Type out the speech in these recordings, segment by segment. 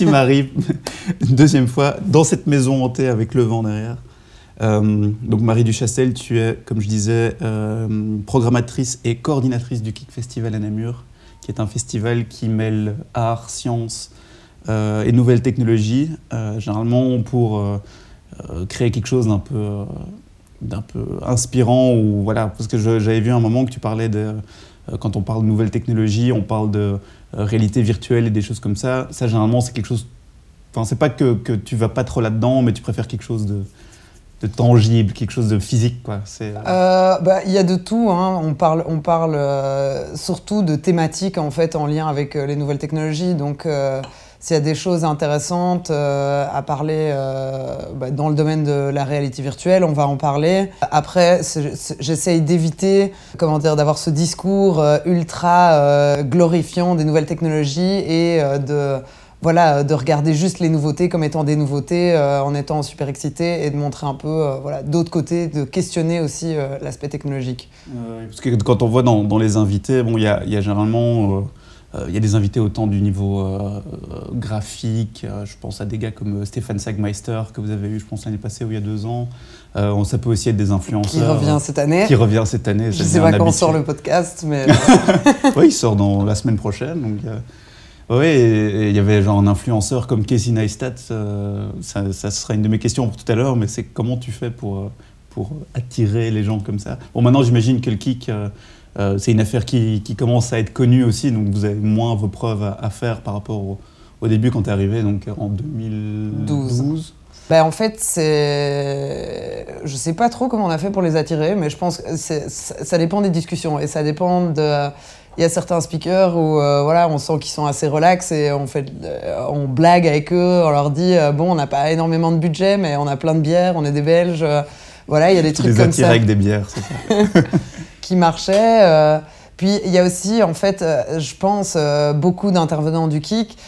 Merci Marie, une deuxième fois, dans cette maison hantée avec le vent derrière. Euh, donc Marie Duchastel, tu es, comme je disais, euh, programmatrice et coordinatrice du Kick Festival à Namur, qui est un festival qui mêle art, science euh, et nouvelles technologies, généralement pour créer quelque chose d'un peu, d'un peu inspirant. Ou, voilà, parce que j'avais vu un moment que tu parlais de... quand on parle de nouvelles technologies, on parle de réalité virtuelle et des choses comme ça. Ça, généralement, c'est quelque chose... Enfin, c'est pas que, tu vas pas trop là-dedans, mais tu préfères quelque chose de tangible, quelque chose de physique quoi. Euh, euh, bah, il y a de tout. Hein. On parle, on parle euh, surtout de thématiques en fait en lien avec les nouvelles technologies. Donc s'il y a des choses intéressantes à parler bah, dans le domaine de la réalité virtuelle, on va en parler. Après, j'essaye d'éviter, comment dire, d'avoir ce discours ultra glorifiant des nouvelles technologies et de voilà, de regarder juste les nouveautés comme étant des nouveautés, euh, en étant super excité et de montrer un peu euh, voilà, d'autres côtés, de questionner aussi euh, l'aspect technologique. parce que quand on voit dans, les invités, bon, il y y a, généralement il y a des invités autant du niveau graphique, je pense à des gars comme Stéphane Sagmeister que vous avez eu, je pense, l'année passée ou il y a deux ans. ça peut aussi être des influenceurs. Qui revient cette année. Qui revient cette année. Je ne sais pas quand on sort le podcast, mais. oui, il sort dans la semaine prochaine. Donc, oui, il y avait genre un influenceur comme Casey Neistat, euh, ça, ça, sera une de mes questions pour tout à l'heure, mais c'est comment tu fais pour, euh, pour attirer les gens comme ça? Bon, maintenant j'imagine que le kick, euh, c'est une affaire qui, qui, commence à être connue aussi, donc vous avez moins vos preuves à, faire par rapport au, au début quand tu es arrivé, donc en 2012. Ben, en fait, c'est. Je sais pas trop comment on a fait pour les attirer, mais je pense que ça dépend des discussions et ça dépend de il y a certains speakers où euh, voilà, on sent qu'ils sont assez relax et on, fait, euh, on blague avec eux, on leur dit euh, bon, on n'a pas énormément de budget, mais on a plein de bières, on est des Belges. voilà, il y a des trucs comme ça. avec des bières, c'est ça. qui marchaient. Puis il y a aussi, en fait, je pense, beaucoup d'intervenants du kick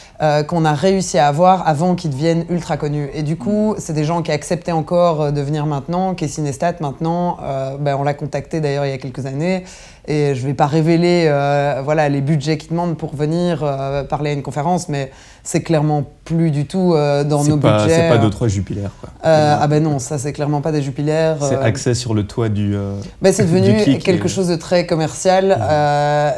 qu'on a réussi à avoir avant qu'ils deviennent ultra connus. Et du coup, c'est des gens qui acceptaient encore de venir maintenant, qui est Cinestat maintenant. ben, on l'a contacté d'ailleurs il y a quelques années. Et je ne vais pas révéler euh, voilà, les budgets qu'ils demandent pour venir euh, parler à une conférence, mais c'est clairement plus du tout euh, dans nos pas, budgets. C'est pas deux, trois jupilaires. Quoi. ah ben non, ça c'est clairement pas des jupilaires. C'est accès sur le toit du. Ben, c'est devenu quelque chose de très commercial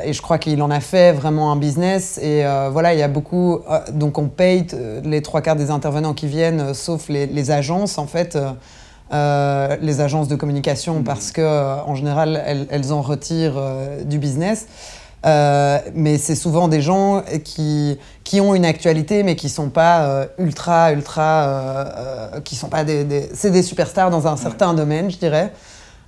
et je crois qu'il en a fait vraiment un business. Et voilà, il y a beaucoup. Donc on paye les trois quarts des intervenants qui viennent, sauf les, les agences en fait. Euh, les agences de communication mm. parce que euh, en général elles, en retirent euh, du business. mais c'est souvent des gens qui, qui ont une actualité mais qui sont pas ultra ultra qui sont pas des, c'est des superstars dans un certain domaine je dirais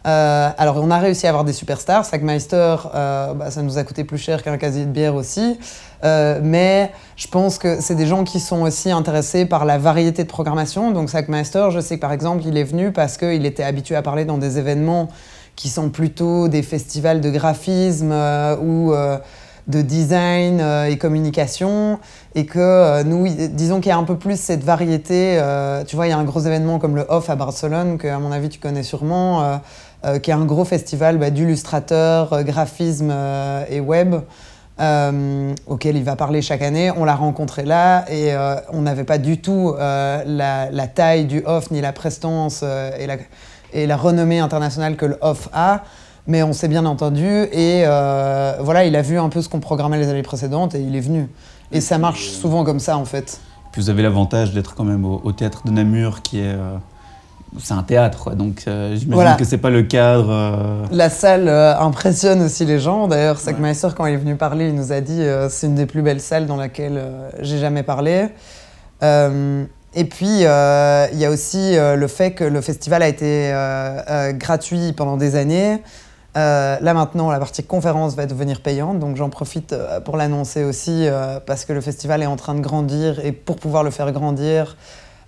alors on a réussi à avoir des superstars Sackmeister bah, ça nous a coûté plus cher qu'un casier de bière aussi euh, mais je pense que c'est des gens qui sont aussi intéressés par la variété de programmation. Donc Sackmaster, je sais que par exemple, il est venu parce qu'il était habitué à parler dans des événements qui sont plutôt des festivals de graphisme euh, ou euh, de design et communication, et que nous, disons qu'il y a un peu plus cette variété. tu vois, il y a un gros événement comme le Off à Barcelone, que à mon avis tu connais sûrement, qui est un gros festival bah, d'illustrateurs, graphisme et web. Euh, auquel il va parler chaque année. On l'a rencontré là et euh, on n'avait pas du tout euh, la, taille du off ni la prestance et, la, renommée internationale que le off a. Mais on s'est bien entendu et voilà, il a vu un peu ce qu'on programmait les années précédentes et il est venu. Et ça marche souvent comme ça en fait. Puis vous avez l'avantage d'être quand même au, théâtre de Namur qui est c'est un théâtre, donc euh, j'imagine que c'est pas le cadre. Euh. La salle euh, impressionne aussi les gens. D'ailleurs, Sackmeister, quand il est venu parler, il nous a dit c'est une des plus belles salles dans laquelle j'ai jamais parlé. et puis, il y a aussi le fait que le festival a été gratuit pendant des années. là maintenant, la partie conférence va devenir payante, donc j'en profite pour l'annoncer aussi parce que le festival est en train de grandir et pour pouvoir le faire grandir,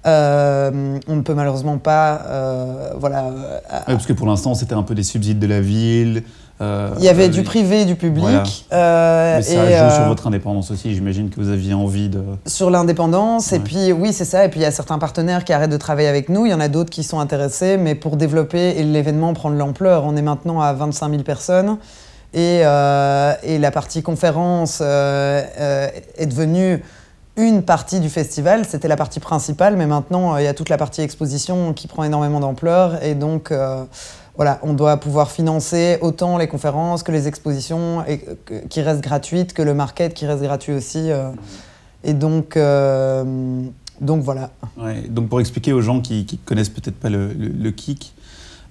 euh, on ne peut malheureusement pas, euh, voilà. Euh, parce que pour l'instant, c'était un peu des subsides de la ville. il y avait du privé et du public. Mais ça joue sur votre indépendance aussi. J'imagine que vous aviez envie de. Sur l'indépendance, et puis oui, c'est ça. Et puis il y a certains partenaires qui arrêtent de travailler avec nous. Il y en a d'autres qui sont intéressés, mais pour développer et l'événement prendre l'ampleur, on est maintenant à 25 000 personnes. Et, et la partie conférence est devenue une partie du festival, c'était la partie principale, mais maintenant il y a toute la partie exposition qui prend énormément d'ampleur et donc voilà, on doit pouvoir financer autant les conférences que les expositions et, qui restent gratuites, que le market qui reste gratuit aussi. et donc, donc voilà. donc pour expliquer aux gens qui ne connaissent peut-être pas le, kick,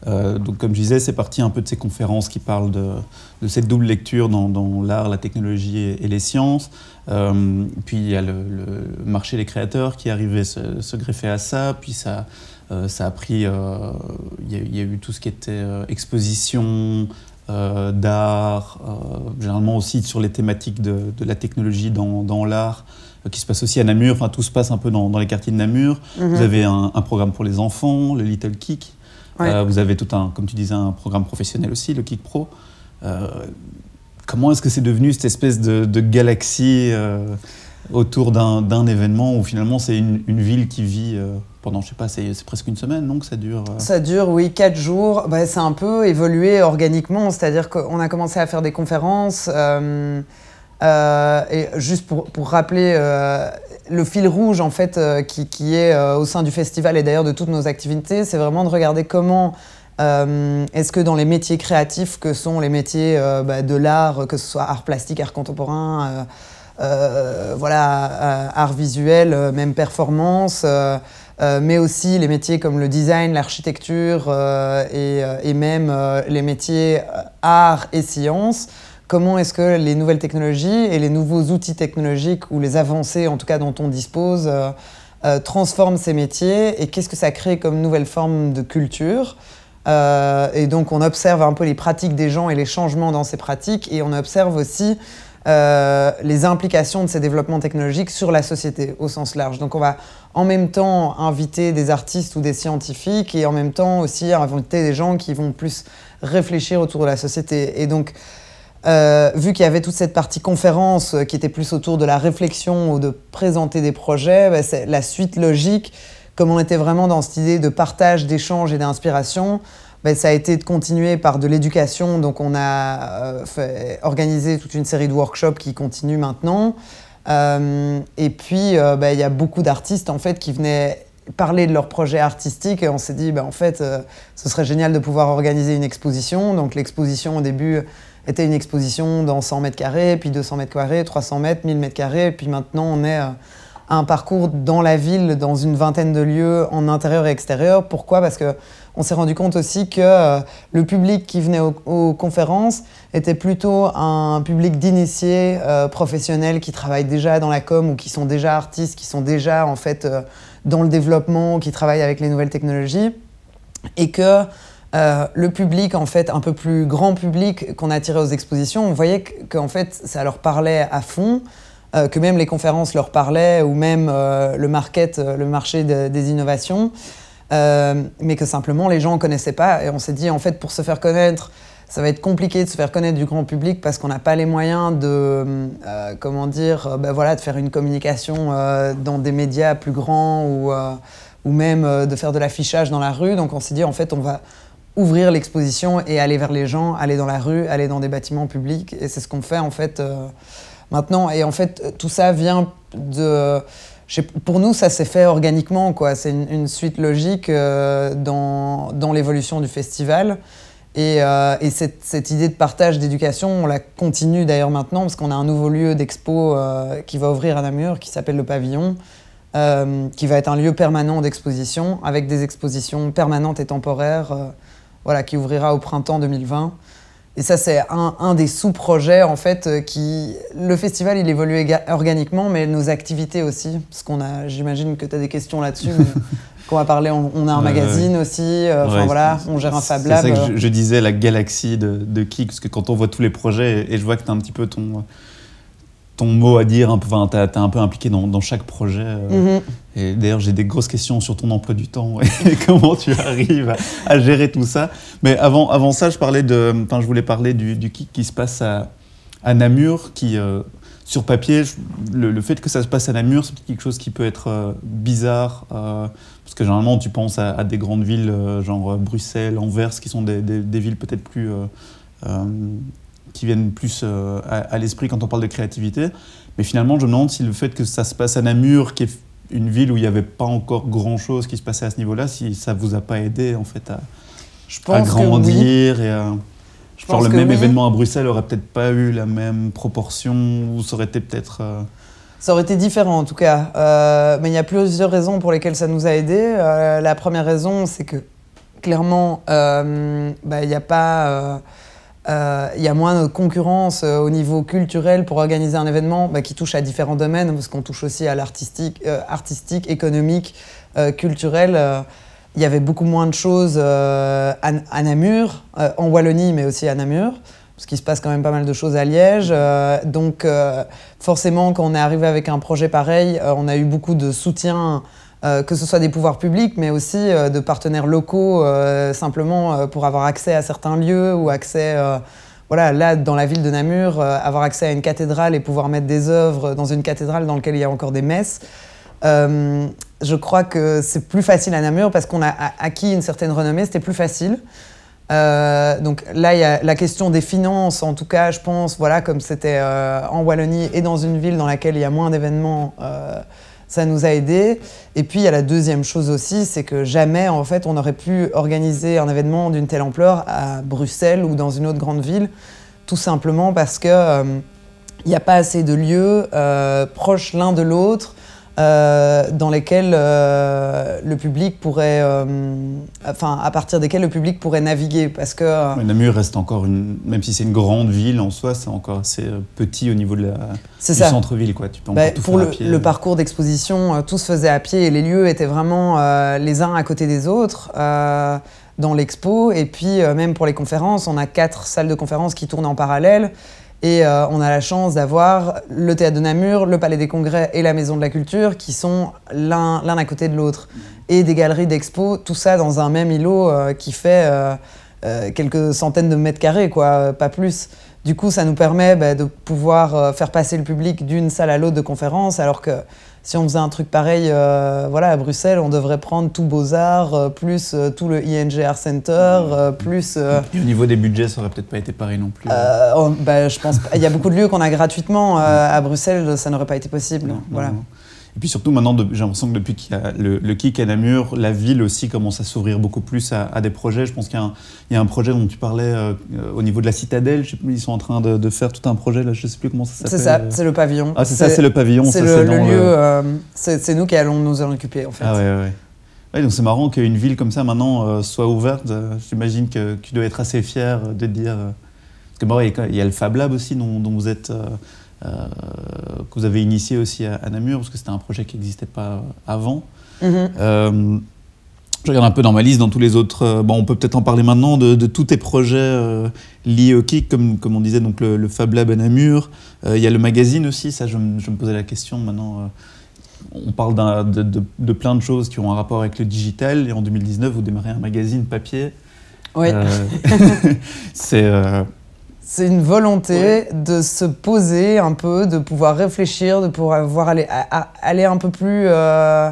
euh, donc comme je disais, c'est parti un peu de ces conférences qui parlent de, de cette double lecture dans, dans l'art, la technologie et, les sciences. Euh, puis il y a le, marché des créateurs qui arrivait se, se greffer à ça. Puis ça, euh, ça a pris, il y, a eu tout ce qui était exposition, d'art, généralement aussi sur les thématiques de, de la technologie dans, dans l'art. Euh, qui se passe aussi à Namur. Enfin, tout se passe un peu dans, les quartiers de Namur. Mhm. Vous avez un, programme pour les enfants, le Little Kick. Euh, vous avez tout un, comme tu disais, un programme professionnel aussi, le Kick Pro. Euh, comment est-ce que c'est devenu cette espèce de, galaxie autour d'un événement où finalement c'est une, ville qui vit pendant, je sais pas, c'est presque une semaine, donc ça dure Ça dure, oui, quatre jours. Bah, c'est un peu évolué organiquement, c'est-à-dire qu'on a commencé à faire des conférences. Euh, et juste pour, pour rappeler euh, le fil rouge en fait euh, qui, est au sein du festival et d'ailleurs de toutes nos activités, c'est vraiment de regarder comment est-ce que dans les métiers créatifs que sont les métiers bah, de l'art, que ce soit art plastique, art contemporain, voilà, art visuel, même performance, mais aussi les métiers comme le design, l'architecture et, et, même les métiers art et sciences comment est-ce que les nouvelles technologies et les nouveaux outils technologiques ou les avancées en tout cas dont on dispose euh, euh, transforment ces métiers et qu'est-ce que ça crée comme nouvelle forme de culture. Euh, et donc on observe un peu les pratiques des gens et les changements dans ces pratiques et on observe aussi les implications de ces développements technologiques sur la société au sens large. Donc on va en même temps inviter des artistes ou des scientifiques et en même temps aussi inviter des gens qui vont plus réfléchir autour de la société. Et donc euh, vu qu'il y avait toute cette partie conférence euh, qui était plus autour de la réflexion ou de présenter des projets, bah, la suite logique, comme on était vraiment dans cette idée de partage, d'échange et d'inspiration, bah, ça a été de continuer par de l'éducation. Donc on a euh, organisé toute une série de workshops qui continuent maintenant. et puis bah, il y a beaucoup d'artistes en fait qui venaient parler de leurs projets artistiques et on s'est dit en fait ce serait génial de pouvoir organiser une exposition. Donc l'exposition au début était une exposition dans 100 mètres carrés, puis 200 mètres carrés, 300 mètres, 1000 mètres carrés, puis maintenant on est euh, à un parcours dans la ville, dans une vingtaine de lieux, en intérieur et extérieur. Pourquoi? Parce que on s'est rendu compte aussi que euh, le public qui venait aux, conférences était plutôt un public d'initiés euh, professionnels qui travaillent déjà dans la com ou qui sont déjà artistes, qui sont déjà en fait dans le développement, qui travaillent avec les nouvelles technologies, et que euh, le public, en fait, un peu plus grand public qu'on a attiré aux expositions, on voyait qu'en fait, ça leur parlait à fond, euh, que même les conférences leur parlaient, ou même euh, le market, le marché des innovations, mais que simplement les gens ne connaissaient pas. Et on s'est dit, en fait, pour se faire connaître, ça va être compliqué de se faire connaître du grand public parce qu'on n'a pas les moyens de, comment dire, ben voilà, de faire une communication dans des médias plus grands ou, ou même de faire de l'affichage dans la rue. Donc on s'est dit, en fait, on va ouvrir l'exposition et aller vers les gens, aller dans la rue, aller dans des bâtiments publics. Et c'est ce qu'on fait en fait euh, maintenant. Et en fait, tout ça vient de... Pour nous, ça s'est fait organiquement, quoi. C'est une, suite logique euh, dans, dans l'évolution du festival. Et, euh, et cette, cette, idée de partage d'éducation, on la continue d'ailleurs maintenant, parce qu'on a un nouveau lieu d'expo qui va ouvrir à Namur, qui s'appelle le Pavillon, qui va être un lieu permanent d'exposition, avec des expositions permanentes et temporaires voilà, qui ouvrira au printemps 2020. Et ça, c'est un, des sous-projets, en fait, euh, qui... Le festival, il évolue organiquement, mais nos activités aussi. Parce qu'on a... J'imagine que tu as des questions là-dessus. qu'on va parler, on, a un magazine aussi, euh, voilà, on gère un Fab Lab. C'est ça que je, disais, la galaxie de, de Kik, parce que quand on voit tous les projets, et, je vois que tu as un petit peu ton, ton mot à dire, enfin, tu es, un peu impliqué dans, dans chaque projet. Euh, mhm. Et d'ailleurs, j'ai des grosses questions sur ton emploi du temps et comment tu arrives à, gérer tout ça? Mais avant, avant ça, je, parlais de, enfin, je voulais parler du, du kick qui se passe à, à Namur, qui, euh, sur papier, le, fait que ça se passe à Namur, c'est quelque chose qui peut être euh, bizarre, parce que généralement, tu penses à, des grandes villes, genre Bruxelles, Anvers, qui sont des, des, des villes peut-être plus qui viennent plus à, l'esprit quand on parle de créativité. Mais finalement, je me demande si le fait que ça se passe à Namur, qui est une ville où il n'y avait pas encore grand-chose qui se passait à ce niveau-là, si ça vous a pas aidé en fait à, je pense grandir et à... Je pense le même événement à Bruxelles aurait peut-être pas eu la même proportion, ou ça aurait été peut-être... Ça aurait été différent en tout cas. Euh, mais il y a plusieurs raisons pour lesquelles ça nous a aidés. Euh, la première raison, c'est que clairement, euh, bah, il y a pas. Il y a moins de concurrence au niveau culturel pour organiser un événement bah, qui touche à différents domaines, parce qu'on touche aussi à l'artistique, artistique, économique, culturel. il y avait beaucoup moins de choses à, Namur, en Wallonie, mais aussi à Namur parce qu'il se passe quand même pas mal de choses à Liège. Euh, donc euh, forcément, quand on est arrivé avec un projet pareil, euh, on a eu beaucoup de soutien, que ce soit des pouvoirs publics, mais aussi de partenaires locaux, simplement pour avoir accès à certains lieux ou accès... voilà, là, dans la ville de Namur, avoir accès à une cathédrale et pouvoir mettre des œuvres dans une cathédrale dans laquelle il y a encore des messes, je crois que c'est plus facile à Namur parce qu'on a acquis une certaine renommée, c'était plus facile. Euh, donc là, il y a la question des finances, en tout cas, je pense, voilà, comme c'était euh, en Wallonie et dans une ville dans laquelle il y a moins d'événements, euh, ça nous a aidés. Et puis, il y a la deuxième chose aussi, c'est que jamais, en fait, on aurait pu organiser un événement d'une telle ampleur à Bruxelles ou dans une autre grande ville, tout simplement parce qu'il n'y a pas assez de lieux proches l'un de l'autre euh, dans lesquels euh, le public pourrait, euh, enfin, à partir desquels le public pourrait naviguer, parce que. Namur reste encore une, même si c'est une grande ville en soi, c'est encore assez petit au niveau de la, du centre-ville, quoi. Tu peux bah, tout pour le, le, parcours d'exposition, tout se faisait à pied et les lieux étaient vraiment les uns à côté des autres. dans l'expo et puis même pour les conférences, on a quatre salles de conférences qui tournent en parallèle et euh, on a la chance d'avoir le théâtre de Namur, le palais des congrès et la maison de la culture qui sont l'un à côté de l'autre. Et des galeries d'expo, tout ça dans un même îlot euh, qui fait euh, quelques centaines de mètres carrés, quoi, pas plus. Du coup, ça nous permet bah, de pouvoir faire passer le public d'une salle à l'autre de conférence, alors que si on faisait un truc pareil euh, voilà, à Bruxelles, on devrait prendre tout Beaux-Arts, euh, plus euh, tout le ING Art Center, plus... Et au niveau des budgets, ça aurait peut-être pas été pareil non plus oh, bah, Je pense Il y a beaucoup de lieux qu'on a gratuitement. à Bruxelles, ça n'aurait pas été possible. voilà. Et puis surtout maintenant, j'ai l'impression que depuis qu'il y a le, le KIC à Namur, la ville aussi commence à s'ouvrir beaucoup plus à, des projets. Je pense qu'il y, a un projet dont tu parlais euh, au niveau de la citadelle. Je sais plus, ils sont en train de, faire tout un projet là. Je sais plus comment ça s'appelle. C'est ça, c'est le pavillon. Ah c'est ça, c'est le pavillon. C'est le, lieu. Euh, c'est nous qui allons nous en occuper en fait. Ah ouais ouais. donc c'est marrant qu'une ville comme ça maintenant euh, soit ouverte. J'imagine que tu dois être assez fier de dire. parce que bon, il y a le Fab Lab aussi dont, dont vous êtes euh, que vous avez initié aussi à, Namur, parce que c'était un projet qui n'existait pas avant. Mhm. Euh, je regarde un peu dans ma liste, dans tous les autres. Euh, bon, on peut peut-être en parler maintenant de, tous tes projets liés au KIC, comme, comme on disait, donc le, Fab Lab à Namur. Il y a le magazine aussi, ça, je, me posais la question maintenant. on parle de, de, plein de choses qui ont un rapport avec le digital. Et en 2019, vous démarrez un magazine papier. Oui. c'est c'est une volonté de se poser un peu, de pouvoir réfléchir, de pouvoir aller, aller un peu plus euh,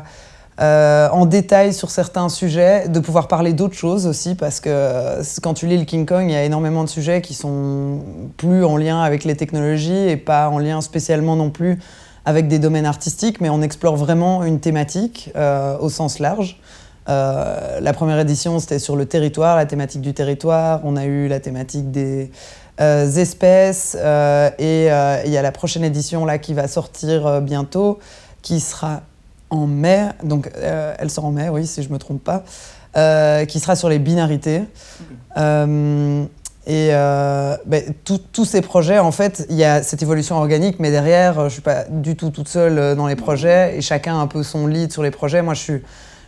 euh, en détail sur certains sujets, de pouvoir parler d'autres choses aussi, parce que quand tu lis le King Kong, il y a énormément de sujets qui sont plus en lien avec les technologies et pas en lien spécialement non plus avec des domaines artistiques, mais on explore vraiment une thématique euh, au sens large. la première édition, c'était sur le territoire, la thématique du territoire. On a eu la thématique des, euh, espèces. Euh, et euh, il y a la prochaine édition là qui va sortir bientôt, qui sera en mai. Donc elle sort en mai, oui, si je ne me trompe pas. qui sera sur les binarités. Et ben, tous ces projets, en fait, il y a cette évolution organique, mais derrière, je ne suis pas du tout toute seule dans les projets, et chacun a un peu son lead sur les projets. Moi, je, suis,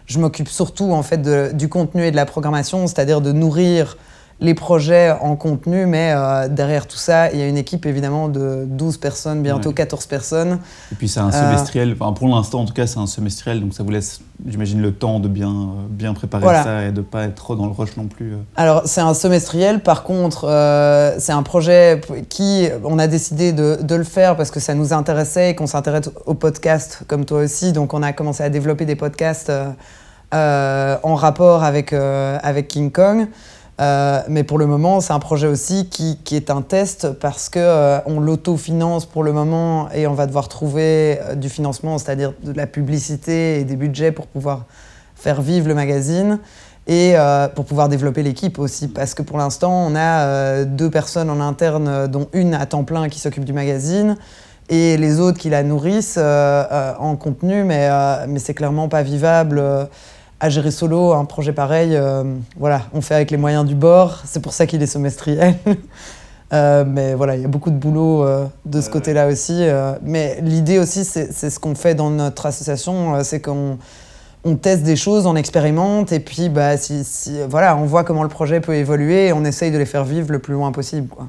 je m'occupe surtout en fait de, du contenu et de la programmation, c'est-à-dire de nourrir les projets en contenu, mais euh, derrière tout ça, il y a une équipe évidemment de 12 personnes, bientôt 14 personnes. Et puis c'est un euh, semestriel, enfin, pour l'instant en tout cas c'est un semestriel, donc ça vous laisse, j'imagine, le temps de bien, euh, bien préparer ça et de ne pas être trop dans le rush non plus. Alors c'est un semestriel, par contre c'est un projet qui, on a décidé de, de, le faire parce que ça nous intéressait et qu'on s'intéresse au podcast comme toi aussi, donc on a commencé à développer des podcasts en rapport avec, avec King Kong. Euh, mais pour le moment, c'est un projet aussi qui, qui, est un test parce qu'on euh, on l'autofinance pour le moment et on va devoir trouver euh, du financement, c'est-à-dire de la publicité et des budgets pour pouvoir faire vivre le magazine et pour pouvoir développer l'équipe aussi. Parce que pour l'instant, on a deux personnes en interne, dont une à temps plein qui s'occupe du magazine et les autres qui la nourrissent en contenu, mais, mais c'est clairement pas vivable à gérer solo un projet pareil, euh, voilà, on fait avec les moyens du bord. C'est pour ça qu'il est semestriel. Euh, mais voilà, il y a beaucoup de boulot euh, de ce côté-là aussi. mais l'idée aussi, c'est ce qu'on fait dans notre association, c'est qu'on on teste des choses, on expérimente, et puis bah, si, voilà, on voit comment le projet peut évoluer et on essaye de les faire vivre le plus loin possible. Quoi.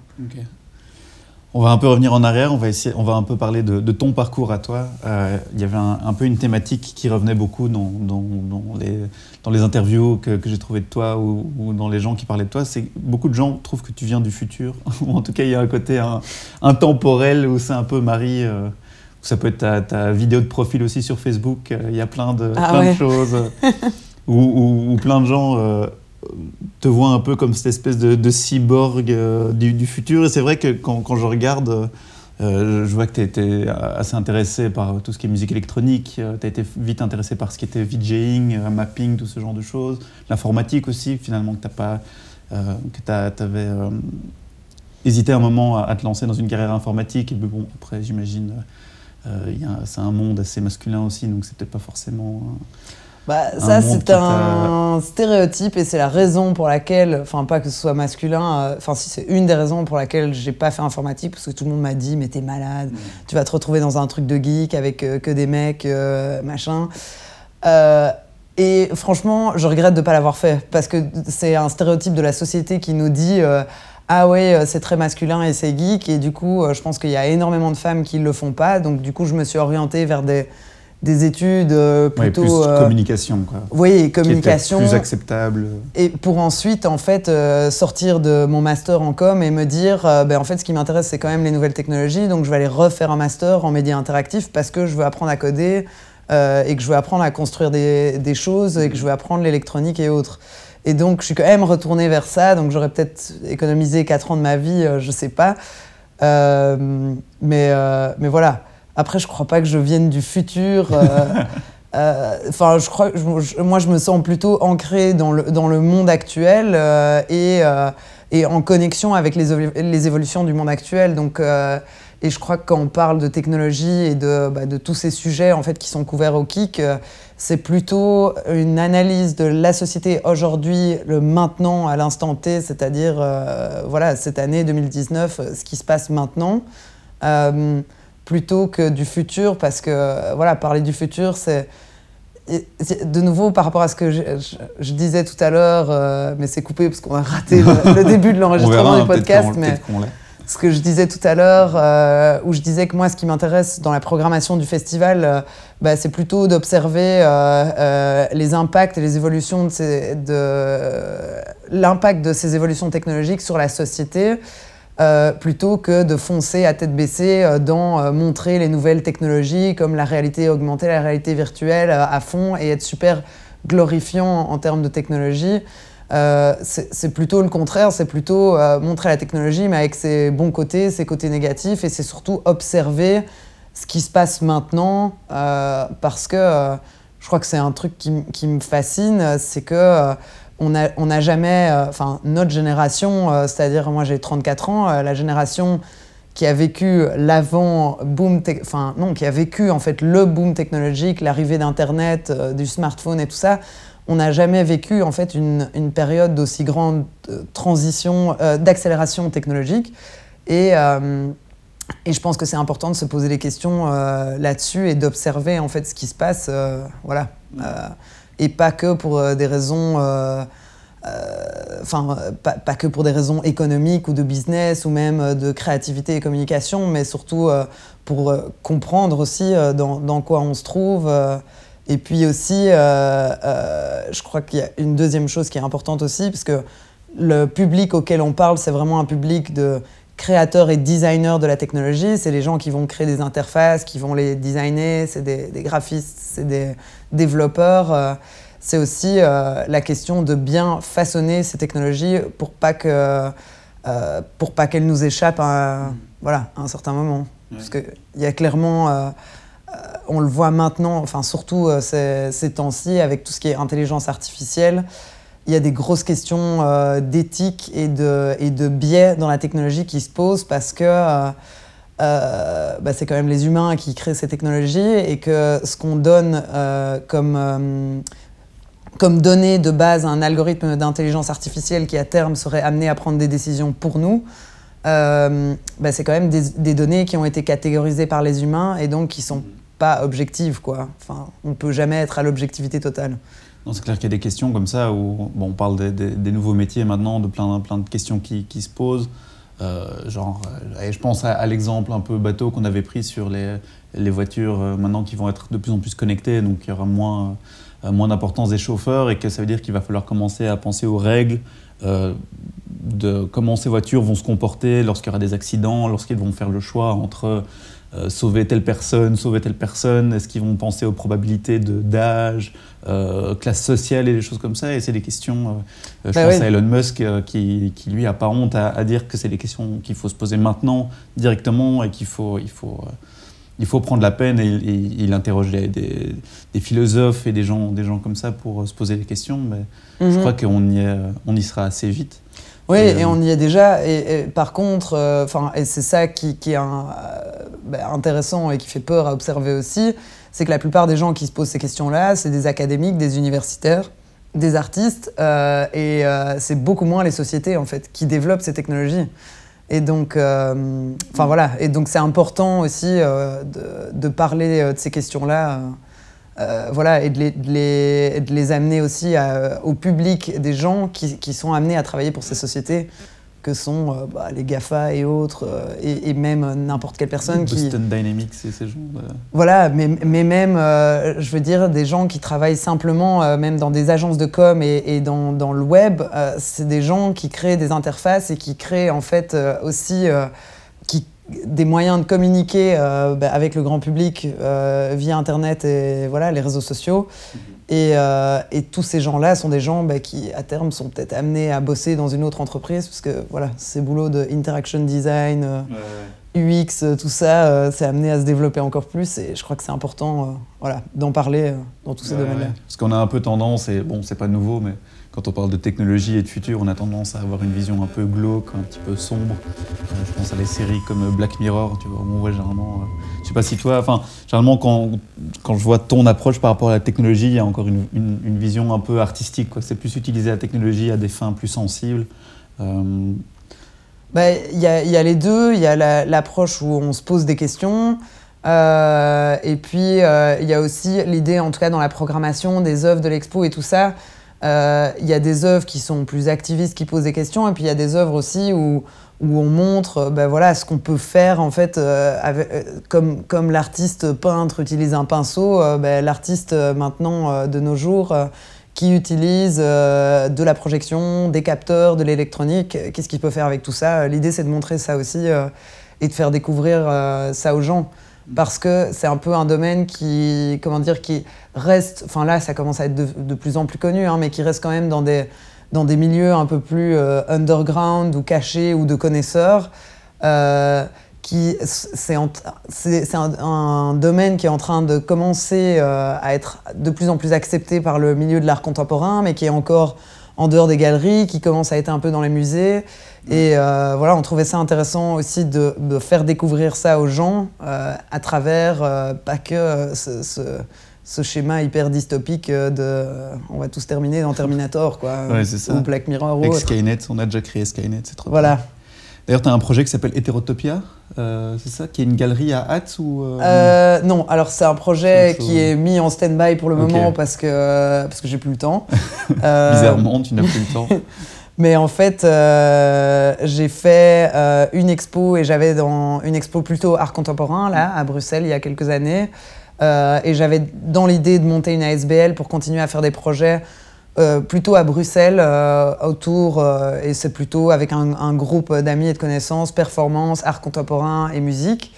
On va un peu revenir en arrière, on va, essayer, on va un peu parler de, ton parcours à toi. Euh, il y avait un, peu une thématique qui revenait beaucoup dans, les, dans les, interviews que, j'ai trouvées de toi ou, dans les gens qui parlaient de toi. C'est beaucoup de gens trouvent que tu viens du futur, ou en tout cas il y a un côté intemporel où c'est un peu Marie. Euh, ça peut être ta, vidéo de profil aussi sur Facebook. Euh, il y a plein de, ah plein de choses où, plein de gens te vois un peu comme cette espèce de, cyborg euh, du, futur. Et c'est vrai que quand, je regarde, euh, je vois que tu étais assez intéressé par tout ce qui est musique électronique. Euh, tu as été vite intéressé par ce qui était VJing, mapping, tout ce genre de choses. L'informatique aussi, finalement, que tu pas. que hésité un moment à, te lancer dans une carrière informatique. Et bon, après, j'imagine, c'est un monde assez masculin aussi, donc c'est peut-être pas forcément. Bah, ça, c'est un stéréotype et c'est la raison pour laquelle, enfin, pas que ce soit masculin, euh, enfin, si c'est une des raisons pour laquelle j'ai pas fait informatique, parce que tout le monde m'a dit, mais t'es malade, mm. tu vas te retrouver dans un truc de geek avec euh, que des mecs, euh, machin. et franchement, je regrette de pas l'avoir fait, parce que c'est un stéréotype de la société qui nous dit. ah ouais, c'est très masculin et c'est geek. Et du coup, je pense qu'il y a énormément de femmes qui le font pas. Donc, du coup, je me suis orientée vers des, des études euh, plutôt plus euh, communication quoi. Oui, communication. plus acceptable. Et pour ensuite en fait euh, sortir de mon master en com et me dire ben en fait ce qui m'intéresse c'est quand même les nouvelles technologies donc je vais aller refaire un master en médias interactifs parce que je veux apprendre à coder et que je veux apprendre à construire des, des choses et que je veux apprendre l'électronique et autres. Et donc je suis quand même retournée vers ça donc j'aurais peut-être économisé 4 ans de ma vie, je sais pas. mais mais voilà. Après, je crois pas que je vienne du futur. Euh, euh, enfin, je crois, moi, je me sens plutôt ancrée dans le, dans le monde actuel euh, et, et, en connexion avec les, les, évolutions du monde actuel. Donc, et je crois que quand on parle de technologie et de, bah, de tous ces sujets en fait, qui sont couverts au KIC, c'est plutôt une analyse de la société aujourd'hui, le maintenant, à l'instant T, c'est-à-dire voilà, cette année 2019, ce qui se passe maintenant plutôt que du futur, parce que voilà, parler du futur, c'est de nouveau par rapport à ce que je, disais tout à l'heure, euh, mais c'est coupé parce qu'on a raté le, début de l'enregistrement du podcast, mais ce que je disais tout à l'heure, euh, où je disais que moi, ce qui m'intéresse dans la programmation du festival, euh, bah, c'est plutôt d'observer les impacts et les évolutions de, de l'impact de ces évolutions technologiques sur la société. Euh, plutôt que de foncer à tête baissée euh, dans euh, montrer les nouvelles technologies comme la réalité augmentée, la réalité virtuelle à fond et être super glorifiant en, termes de technologie. c'est plutôt le contraire, c'est plutôt montrer la technologie mais avec ses bons côtés, ses côtés négatifs et c'est surtout observer ce qui se passe maintenant parce que je crois que c'est un truc qui, qui me fascine, c'est que on n'a jamais, euh, enfin notre génération, euh, c'est-à-dire moi j'ai 34 ans, euh, la génération qui a vécu l'avant boom, enfin non, qui a vécu en fait le boom technologique, l'arrivée d'Internet, du smartphone et tout ça, on n'a jamais vécu en fait une, période d'aussi grande transition, d'accélération technologique. Et, et je pense que c'est important de se poser des questions là-dessus et d'observer en fait ce qui se passe, voilà et pas que pour euh, des raisons euh, euh, enfin, pas, que pour des raisons économiques ou de business ou même de créativité et communication, mais surtout pour comprendre aussi dans, quoi on se trouve. et puis aussi, je crois qu'il y a une deuxième chose qui est importante aussi, parce que le public auquel on parle, c'est vraiment un public de créateurs et designers de la technologie. C'est les gens qui vont créer des interfaces, qui vont les designer, c'est des, graphistes, c'est des développeurs. Euh, c'est aussi la question de bien façonner ces technologies pour pas que pour pas qu'elles nous échappent à, voilà, à un certain moment. Parce qu'il y a clairement on le voit maintenant, enfin surtout ces, ces temps-ci, avec tout ce qui est intelligence artificielle, il y a des grosses questions euh, d'éthique et de, et de biais dans la technologie qui se posent parce que euh, euh, bah, c'est quand même les humains qui créent ces technologies et que ce qu'on donne comme, comme données de base à un algorithme d'intelligence artificielle qui à terme serait amené à prendre des décisions pour nous, bah, c'est quand même des, des, données qui ont été catégorisées par les humains et donc qui sont pas objectives. Quoi. Enfin, on ne peut jamais être à l'objectivité totale. C'est clair qu'il y a des questions comme ça où on parle des, nouveaux métiers maintenant, de plein, plein de questions qui, se posent. Euh, euh, je pense à, l'exemple un peu bateau qu'on avait pris sur les, les, voitures euh, maintenant qui vont être de plus en plus connectées, donc il y aura moins, moins d'importance des chauffeurs et que ça veut dire qu'il va falloir commencer à penser aux règles de comment ces voitures vont se comporter lorsqu'il y aura des accidents, lorsqu'ils vont faire le choix entre euh, sauver telle personne, sauver telle personne Est-ce qu'ils vont penser aux probabilités d'âge, euh, classe sociale et des choses comme ça Et c'est des questions, euh, je bah pense à Elon Musk, qui, qui, lui a pas honte à, dire que c'est des questions qu'il faut se poser maintenant, directement, et qu'il faut, il faut, il faut prendre la peine. Et, il interroge des, des, philosophes et des gens, des gens comme ça pour se poser des questions. Mais je mhm. crois qu'on y, on y sera assez vite. Oui, et, on y est déjà. Et, par contre, enfin, et c'est ça qui, qui est un, bah, intéressant et qui fait peur à observer aussi, c'est que la plupart des gens qui se posent ces questions-là, c'est des académiques, des universitaires, des artistes, euh, et euh, c'est beaucoup moins les sociétés en fait qui développent ces technologies. Et donc, euh, enfin voilà, et donc c'est important aussi de, de, parler de ces questions-là, voilà, et de les, de les, de les amener aussi au public des gens qui, qui, sont amenés à travailler pour ces sociétés que sont euh, bah, les GAFA et autres, euh, et, même n'importe quelle personne Boston qui... Boston Dynamics et ces gens Voilà, mais, mais même, euh, je veux dire, des gens qui travaillent simplement, même dans des agences de com et, dans, dans, le web, c'est des gens qui créent des interfaces et qui créent en fait aussi des moyens de communiquer bah, avec le grand public via Internet et voilà, les réseaux sociaux. Mhm. Euh, et, tous ces gens-là sont des gens bah, qui, à terme, sont peut-être amenés à bosser dans une autre entreprise, parce que voilà, ces boulots de interaction design, euh, UX, euh, tout ça, c'est amené à se développer encore plus. Et je crois que c'est important voilà, d'en parler dans tous ces domaines-là. Parce qu'on a un peu tendance, et bon, c'est pas nouveau, mais quand on parle de technologie et de futur, on a tendance à avoir une vision un peu glauque, un petit peu sombre. Euh, je pense à des séries comme Black Mirror, tu vois, on voit généralement. Euh, je sais pas si toi, enfin, généralement quand, quand je vois ton approche par rapport à la technologie, il y a encore une, une, vision un peu artistique. C'est plus utiliser la technologie à des fins plus sensibles. Euh, bah, il y, a, y, a les deux. Il y a l'approche où on se pose des questions. et puis, il y a aussi l'idée, en tout cas dans la programmation des œuvres de l'expo et tout ça, euh, il y a des œuvres qui sont plus activistes, qui posent des questions, et puis il y a des œuvres aussi où, où on montre euh, ben voilà, ce qu'on peut faire, en fait, euh, comme, comme l'artiste peintre utilise un pinceau, ben, l'artiste maintenant de nos jours qui utilise de la projection, des capteurs, de l'électronique, qu'est-ce qu'il peut faire avec tout ça? L'idée, c'est de montrer ça aussi et de faire découvrir ça aux gens. Parce que c'est un peu un domaine qui, comment dire, qui reste, enfin là ça commence à être de, plus en plus connu, hein, mais qui reste quand même dans des, dans des milieux un peu plus euh, underground ou cachés ou de connaisseurs. Qui c'est un, un, domaine qui est en train de commencer euh, à être de plus en plus accepté par le milieu de l'art contemporain, mais qui est encore en dehors des galeries, qui commence à être un peu dans les musées. Et euh, voilà, on trouvait ça intéressant aussi de, faire découvrir ça aux gens euh, à travers pas que ce, schéma hyper dystopique de on va tous terminer dans Terminator, quoi, ou Black Mirror. Avec Skynet, on a déjà créé Skynet, c'est trop Voilà. D'ailleurs, tu as un projet qui s'appelle Hétérotopia, c'est ça Qui est une galerie à Hatz ou Non, alors c'est un projet qui est mis en stand-by pour le moment parce que, parce que j'ai plus le temps. Bizarrement, tu n'as plus le temps. Mais en fait, euh, j'ai fait euh, une expo et j'avais dans une expo plutôt art contemporain là à Bruxelles il y a quelques années. Euh, et j'avais dans l'idée de monter une ASBL pour continuer à faire des projets plutôt à Bruxelles autour et c'est plutôt avec un, groupe d'amis et de connaissances, performance, art contemporain et musique.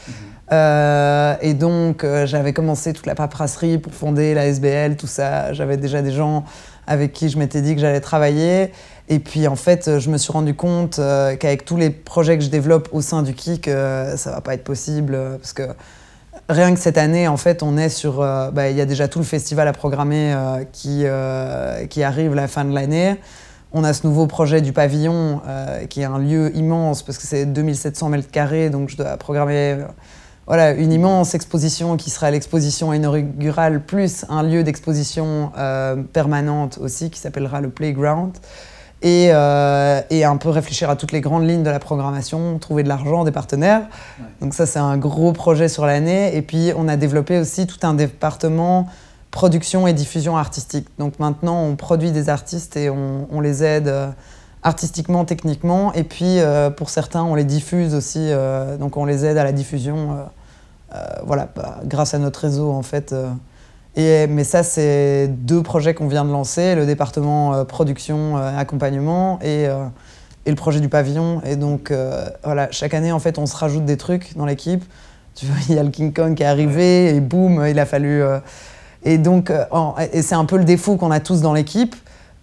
et donc, j'avais commencé toute la paperasserie pour fonder la SBL, tout ça. J'avais déjà des gens avec qui je m'étais dit que j'allais travailler. Et puis, en fait, je me suis rendu compte qu'avec tous les projets que je développe au sein du KIC, ça va pas être possible. parce que rien que cette année, en fait, on est sur. Bah, il y a déjà tout le festival à programmer qui, qui arrive la fin de l'année. On a ce nouveau projet du pavillon, euh, qui est un lieu immense, parce que c'est 2700 mètres carrés, donc je dois programmer euh, voilà, une immense exposition qui sera l'exposition inaugurale, plus un lieu d'exposition euh, permanente aussi, qui s'appellera le Playground. Et, et, un peu réfléchir à toutes les grandes lignes de la programmation, trouver de l'argent, des partenaires. Donc ça, c'est un gros projet sur l'année. Et puis, on a développé aussi tout un département production et diffusion artistique. Donc maintenant, on produit des artistes et on, les aide euh, artistiquement, techniquement. Et puis, euh, pour certains, on les diffuse aussi. Euh, donc on les aide à la diffusion, voilà, bah, grâce à notre réseau, en fait. Et, mais ça, c'est deux projets qu'on vient de lancer, le département production, accompagnement et, et, le projet du pavillon. Et donc, voilà, chaque année, en fait, on se rajoute des trucs dans l'équipe. Tu vois, il y a le King Kong qui est arrivé et boum, il a fallu et donc, euh, et c'est un peu le défaut qu'on a tous dans l'équipe.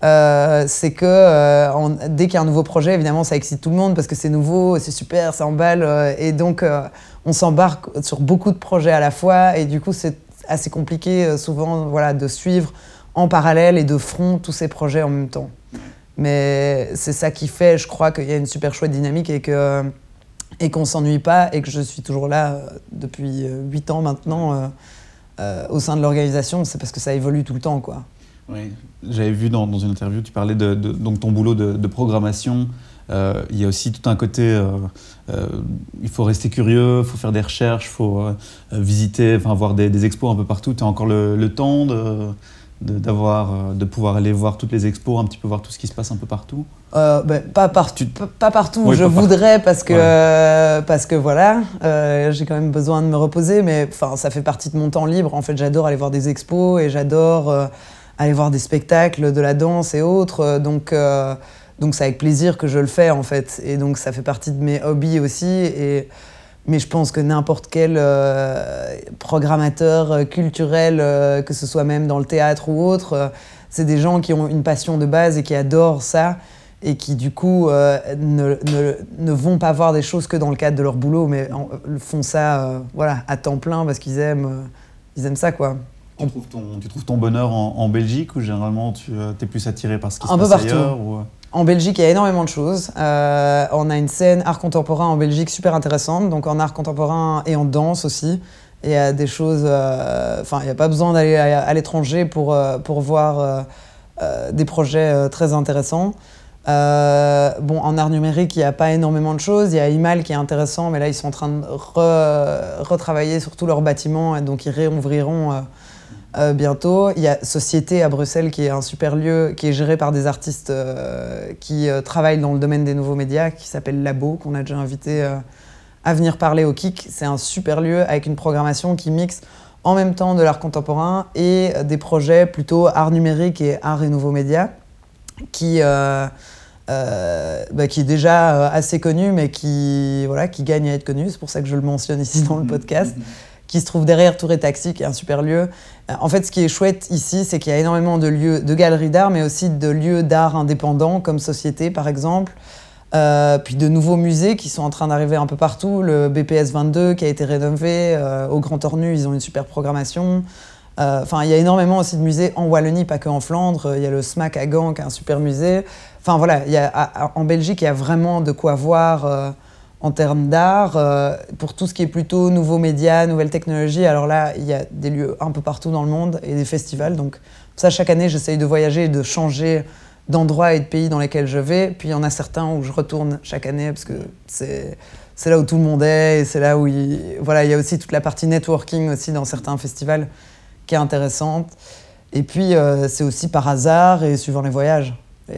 Euh, c'est que euh, dès qu'il y a un nouveau projet, évidemment, ça excite tout le monde parce que c'est nouveau, c'est super, ça emballe. et donc, on s'embarque sur beaucoup de projets à la fois. Et du coup, c'est assez compliqué souvent voilà, de suivre en parallèle et de front tous ces projets en même temps. Mais c'est ça qui fait, je crois, qu'il y a une super chouette dynamique et que et qu'on s'ennuie pas et que je suis toujours là depuis 8 ans maintenant euh, au sein de l'organisation, c'est parce que ça évolue tout le temps. Quoi. J'avais vu dans, dans, une interview, tu parlais de, donc ton boulot de, programmation. Euh, il y a aussi tout un côté, euh, il faut rester curieux, il faut faire des recherches, il faut visiter, enfin voir des, des, expos un peu partout. Tu as encore le, le temps de, d'avoir euh, de, pouvoir aller voir toutes les expos, un petit peu voir tout ce qui se passe un peu partout euh, ben, pas, partout, pas, partout. je voudrais parce que parce que voilà, euh, j'ai quand même besoin de me reposer, mais enfin ça fait partie de mon temps libre. En fait, j'adore aller voir des expos et j'adore aller voir des spectacles, de la danse et autres. Donc donc c'est avec plaisir que je le fais en fait, et donc ça fait partie de mes hobbies aussi et mais je pense que n'importe quel euh, programmateur euh, culturel, euh, que ce soit même dans le théâtre ou autre, c'est des gens qui ont une passion de base et qui adorent ça et qui du coup ne, ne, vont pas voir des choses que dans le cadre de leur boulot, mais font ça voilà, à temps plein parce qu'ils aiment, ils aiment ça. quoi. Tu trouves, ton, tu trouves ton bonheur en, Belgique ou généralement tu es plus attiré par ce qui se passe ailleurs en Belgique, il y a énormément de choses. Euh, on a une scène art contemporain en Belgique super intéressante, donc en art contemporain et en danse aussi. Il y a des choses. Euh, enfin, il n'y a pas besoin d'aller à, l'étranger pour, euh, pour voir des projets très intéressants. bon, en art numérique, il n'y a pas énormément de choses. Il y a Imal qui est intéressant, mais là, ils sont en train de retravailler sur tout leur bâtiment, et donc ils réouvriront euh, bientôt. Il y a Société à Bruxelles qui est un super lieu qui est géré par des artistes euh, qui euh, travaillent dans le domaine des nouveaux médias qui s'appelle Labo, qu'on a déjà invité à venir parler au KIC. C'est un super lieu avec une programmation qui mixe en même temps de l'art contemporain et des projets plutôt art numérique et art et nouveaux médias qui, bah, qui est déjà assez connu mais qui, voilà, qui gagne à être connu. C'est pour ça que je le mentionne ici dans le podcast qui se trouve derrière Tour et Taxi, qui est un super lieu. Euh, en fait, ce qui est chouette ici, c'est qu'il y a énormément de lieux, de galeries d'art, mais aussi de lieux d'art indépendants, comme Société par exemple. Euh, puis de nouveaux musées qui sont en train d'arriver un peu partout. Le BPS 22 qui a été rénové, euh, au Grand Ornu, ils ont une super programmation. Enfin, il y a énormément aussi de musées en Wallonie, pas que en Flandre. Il y a le SMAC à Gand qui est un super musée. Enfin voilà, en Belgique, il y a vraiment de quoi voir en termes d'art. Euh, pour tout ce qui est plutôt nouveaux médias, nouvelles technologies, alors là, il y a des lieux un peu partout dans le monde et des festivals. Donc ça, chaque année, j'essaye de voyager et de changer d'endroits et de pays dans lesquels je vais. Puis il y en a certains où je retourne chaque année parce que c'est là où tout le monde est et c'est là où il, voilà il y a aussi toute la partie networking aussi dans certains festivals qui est intéressante. Et puis euh, c'est aussi par hasard et suivant les voyages.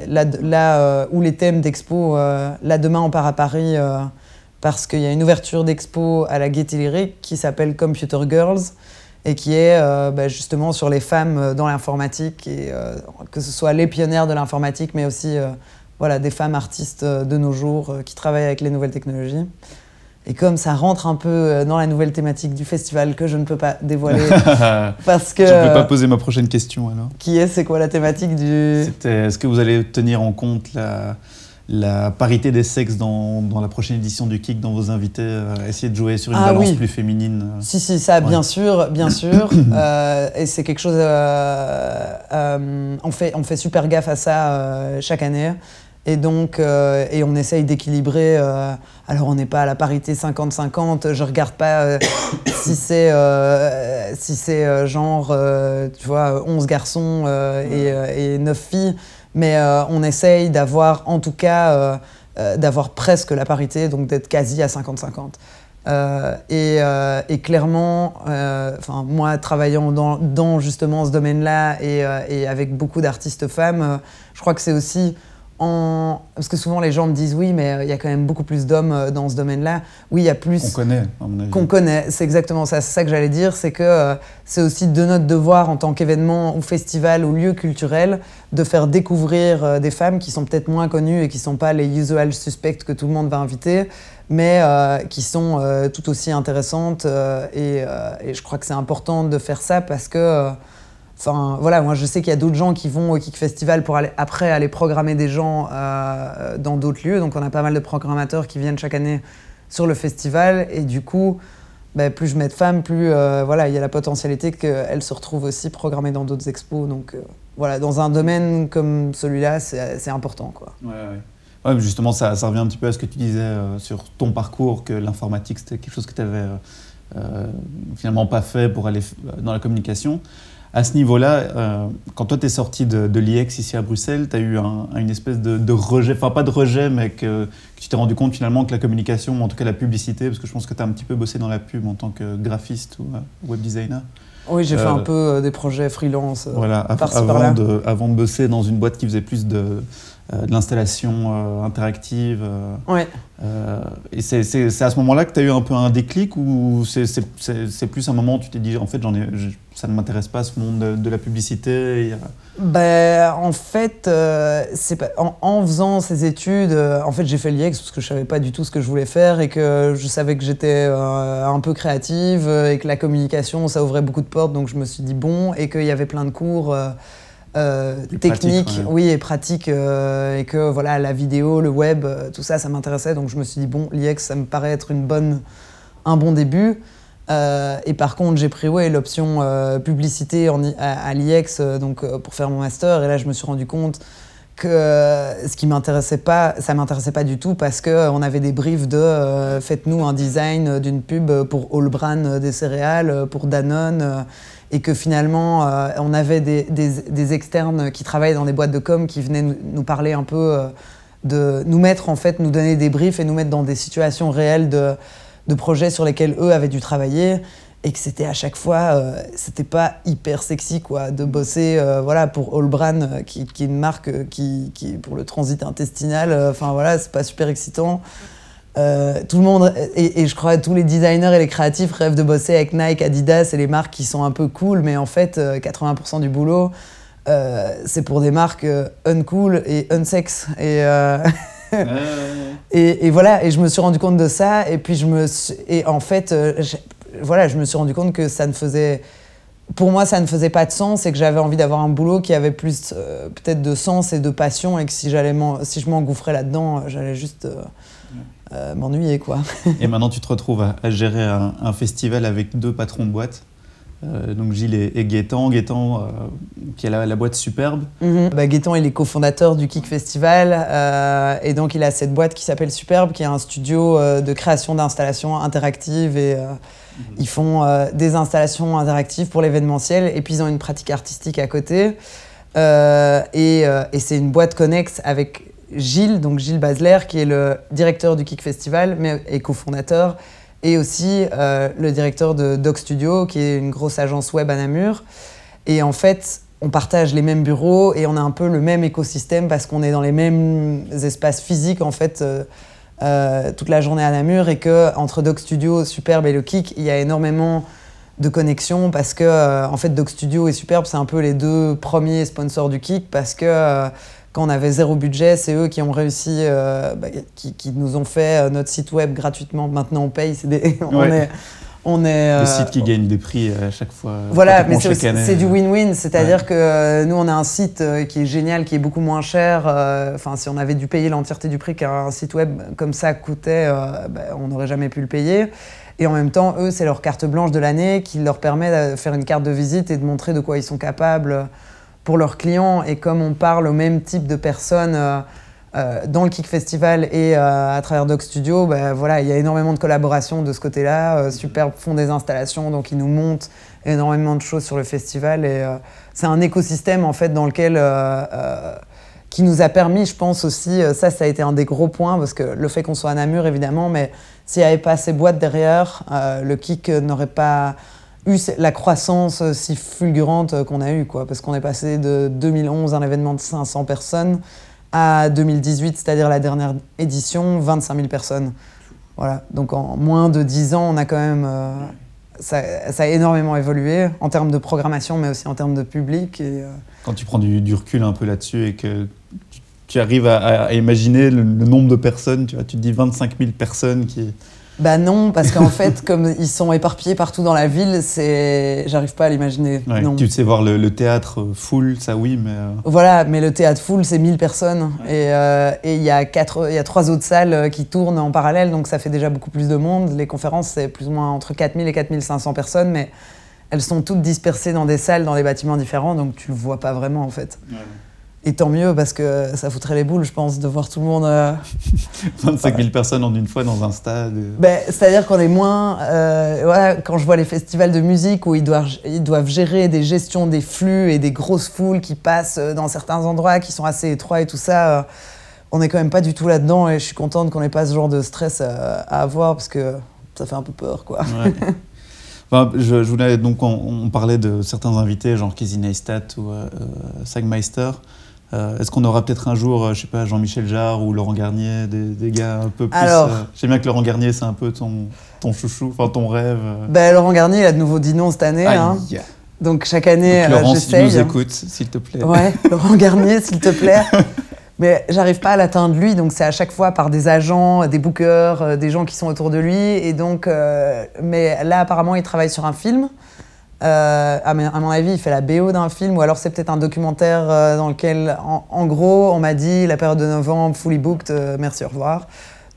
là, là euh, où les thèmes d'expo, là demain on part à Paris parce qu'il y a une ouverture d'expo à la Gaieté Lyrique qui s'appelle Computer Girls et qui est euh, bah, justement sur les femmes euh, dans l'informatique, et euh, que ce soit les pionnières de l'informatique, mais aussi voilà, des femmes artistes de nos jours qui travaillent avec les nouvelles technologies. Et comme ça rentre un peu dans la nouvelle thématique du festival que je ne peux pas dévoiler parce que... Je ne peux pas poser ma prochaine question alors. Qui est, c'est quoi la thématique du... C'était, est-ce que vous allez tenir en compte la, la parité des sexes dans, dans, la prochaine édition du Kick, dans vos invités, euh, essayer de jouer sur une ah balance plus féminine euh. Si, si, ça, bien sûr, bien sûr. et c'est quelque chose... on, fait, on fait super gaffe à ça chaque année. Et donc, euh, et on essaye d'équilibrer. Euh, alors, on n'est pas à la parité 50-50. Je regarde pas euh, si c'est si c'est genre, tu vois, 11 garçons et, et, 9 filles. Mais on essaye d'avoir, en tout cas, d'avoir presque la parité, donc d'être quasi à 50-50. Et, clairement, enfin moi travaillant dans, justement ce domaine-là et, avec beaucoup d'artistes femmes, je crois que c'est aussi parce que souvent les gens me disent oui, mais euh, il y a quand même beaucoup plus d'hommes euh, dans ce domaine-là. Oui, il y a plus. Qu'on connaît, à mon avis. Qu'on connaît, c'est exactement ça. C'est ça que j'allais dire, c'est que euh, c'est aussi de notre devoir en tant qu'événement ou festival ou lieu culturel de faire découvrir des femmes qui sont peut-être moins connues et qui ne sont pas les usual suspects que tout le monde va inviter, mais qui sont tout aussi intéressantes. Et, et, je crois que c'est important de faire ça parce que Enfin, voilà, moi je sais qu'il y a d'autres gens qui vont au Kick Festival pour aller, après aller programmer des gens euh, dans d'autres lieux. Donc on a pas mal de programmateurs qui viennent chaque année sur le festival. Et du coup, bah, plus je mets de femmes, plus euh, voilà, il y a la potentialité qu'elles se retrouvent aussi programmées dans d'autres expos. Donc euh, voilà, dans un domaine comme celui-là, c'est important. Quoi. Ouais, justement, ça, ça, revient un petit peu à ce que tu disais sur ton parcours, que l'informatique, c'était quelque chose que tu avais finalement pas fait pour aller dans la communication à ce niveau-là, euh, quand toi tu es sorti de, de l'IEX ici à Bruxelles, tu as eu une espèce de, rejet, enfin pas de rejet, mais que, tu t'es rendu compte finalement que la communication, en tout cas la publicité, parce que je pense que tu as un petit peu bossé dans la pub en tant que graphiste ou euh, web designer. Oui, j'ai fait un euh, peu des projets freelance. voilà, avant, de, avant de bosser dans une boîte qui faisait plus de, de l'installation euh, interactive. Euh, ouais. et c'est à ce moment-là que tu as eu un peu un déclic ou c'est plus un moment où tu t'es dit en fait j'en ai, ça ne m'intéresse pas ce monde de, la publicité ben, En fait, pas, en, faisant ces études, en fait j'ai fait l'IEX parce que je savais pas du tout ce que je voulais faire et que je savais que j'étais un peu créative et que la communication ça ouvrait beaucoup de portes donc je me suis dit bon et qu'il y avait plein de cours euh, technique, oui, et pratique, euh, et que voilà, la vidéo, le web, euh, tout ça, ça m'intéressait. Donc je me suis dit, bon, l'IEX, ça me paraît être une bonne, un bon début. et par contre, j'ai pris ouais, l'option publicité en, à, l'IEX donc, pour faire mon master. Et là, je me suis rendu compte que ce qui m'intéressait pas, ça m'intéressait pas du tout parce qu'on avait des briefs de faites-nous un design d'une pub pour Allbran des céréales, pour Danone et que finalement euh, on avait des, externes qui travaillaient dans des boîtes de com qui venaient nous, parler un peu euh, de nous mettre en fait nous donner des briefs et nous mettre dans des situations réelles de, de projets sur lesquels eux avaient dû travailler et que c'était à chaque fois euh, c'était pas hyper sexy quoi de bosser voilà pour Allbran qui, qui, est une marque qui pour le transit intestinal. Enfin voilà c'est pas super excitant euh, tout le monde, et, je crois que tous les designers et les créatifs rêvent de bosser avec Nike, Adidas et les marques qui sont un peu cool, mais en fait, 80% euh, du boulot, euh, c'est pour des marques uncool et unsex. Et, et, et, voilà, et je me suis rendu compte de ça, et puis je me et en fait, je, voilà, je me suis rendu compte que ça ne faisait. Pour moi, ça ne faisait pas de sens et que j'avais envie d'avoir un boulot qui avait plus peut-être de sens et de passion et que si, si je m'engouffrais là-dedans, j'allais juste euh, m'ennuyer. quoi. et maintenant, tu te retrouves à, gérer un, festival avec deux patrons de boîte. Euh, donc Gilles et, et Gaëtan, Gaëtan euh, qui a la, boîte Superbe. Mm bah, Gaëtan il est cofondateur du Kick Festival et donc il a cette boîte qui s'appelle Superbe qui est un studio de création d'installations interactives et mhm. ils font des installations interactives pour l'événementiel et puis ils ont une pratique artistique à côté et, et c'est une boîte connexe avec Gilles, donc Gilles Basler, qui est le directeur du Kick Festival mais, et cofondateur, et aussi euh, le directeur de Doc Studio, qui est une grosse agence web à Namur. Et en fait, on partage les mêmes bureaux et on a un peu le même écosystème parce qu'on est dans les mêmes espaces physiques en fait euh, euh, toute la journée à Namur et que entre Doc Studio, Superbe et le Kick, il y a énormément de connexions parce que en fait Doc Studio et Superbe c'est un peu les deux premiers sponsors du Kick parce que quand on avait zéro budget, c'est eux qui ont réussi, bah, qui, qui, nous ont fait notre site web gratuitement. Maintenant, on paye. Des, on est, on est, le site qui gagne des prix à chaque fois. Voilà, mais c'est du win-win, c'est-à-dire que nous on a un site qui est génial, qui est beaucoup moins cher. Enfin, si on avait dû payer l'entièreté du prix qu'un site web comme ça coûtait, bah, on n'aurait jamais pu le payer. Et en même temps, eux, c'est leur carte blanche de l'année qui leur permet de faire une carte de visite et de montrer de quoi ils sont capables pour leurs clients. Et comme on parle au même type de personnes euh, euh, dans le Kick Festival et euh, à travers Doc Studio, ben, voilà, il y a énormément de collaborations de ce côté-là. Super font des installations, donc ils nous montent énormément de choses sur le festival. Et c'est un écosystème en fait dans lequel qui nous a permis, je pense aussi, ça, ça a été un des gros points, parce que le fait qu'on soit à Namur, évidemment, mais s'il n'y avait pas ces boîtes derrière, le kick n'aurait pas eu la croissance si fulgurante qu'on a eue, quoi, parce qu'on est passé de 2011, un événement de 500 personnes, à 2018, c'est-à-dire la dernière édition, 25 000 personnes. Voilà. Donc en moins de 10 ans, on a quand même. Euh, ça, a énormément évolué en termes de programmation, mais aussi en termes de public. Et, euh, Quand tu prends du, du recul un peu là-dessus et que tu arrives à, imaginer le, nombre de personnes, tu, vois, tu te dis 25 000 personnes qui... Bah non, parce qu'en fait, comme ils sont éparpillés partout dans la ville, c'est, j'arrive pas à l'imaginer. tu sais voir le, théâtre full, ça oui, mais. Euh, voilà, mais le théâtre full, c'est 1000 personnes. Euh, et il y a quatre, il y a trois autres salles euh, qui tournent en parallèle, donc ça fait déjà beaucoup plus de monde. Les conférences, c'est plus ou moins entre 4000 et 4500 personnes, mais elles sont toutes dispersées dans des salles, dans des bâtiments différents, donc tu le vois pas vraiment en fait. Et tant mieux, parce que ça foutrait les boules, je pense, de voir tout le monde. 25 euh, 000 personnes en une fois dans un stade. Ben, C'est-à-dire qu'on est moins. Euh, voilà, quand je vois les festivals de musique où ils doivent, ils doivent gérer des gestions des flux et des grosses foules qui passent dans certains endroits qui sont assez étroits et tout ça, euh, on n'est quand même pas du tout là-dedans et je suis contente qu'on n'ait pas ce genre de stress à, avoir parce que ça fait un peu peur, quoi. je, voulais donc on, parlait de certains invités genre Casey Neistat ou Sagmeister. Euh, est-ce qu'on aura peut-être un jour, euh, je sais pas, Jean-Michel Jarre ou Laurent Garnier, des, gars un peu plus. Alors, euh, je sais bien que Laurent Garnier, c'est un peu ton, ton chouchou, enfin ton rêve. Ben, Laurent Garnier, il a de nouveau dit non cette année. Hein. Donc chaque année, Donc, Laurent, si tu nous écoutes, s'il te plaît. Ouais, Laurent Garnier, s'il te plaît. Mais j'arrive pas à l'atteindre lui, donc c'est à chaque fois par des agents, des bookers, des gens qui sont autour de lui. Et donc, mais là, apparemment, il travaille sur un film. Euh, à, mon avis, il fait la BO d'un film, ou alors c'est peut-être un documentaire euh, dans lequel, en, gros, on m'a dit la période de novembre, fully booked, euh, merci, au revoir.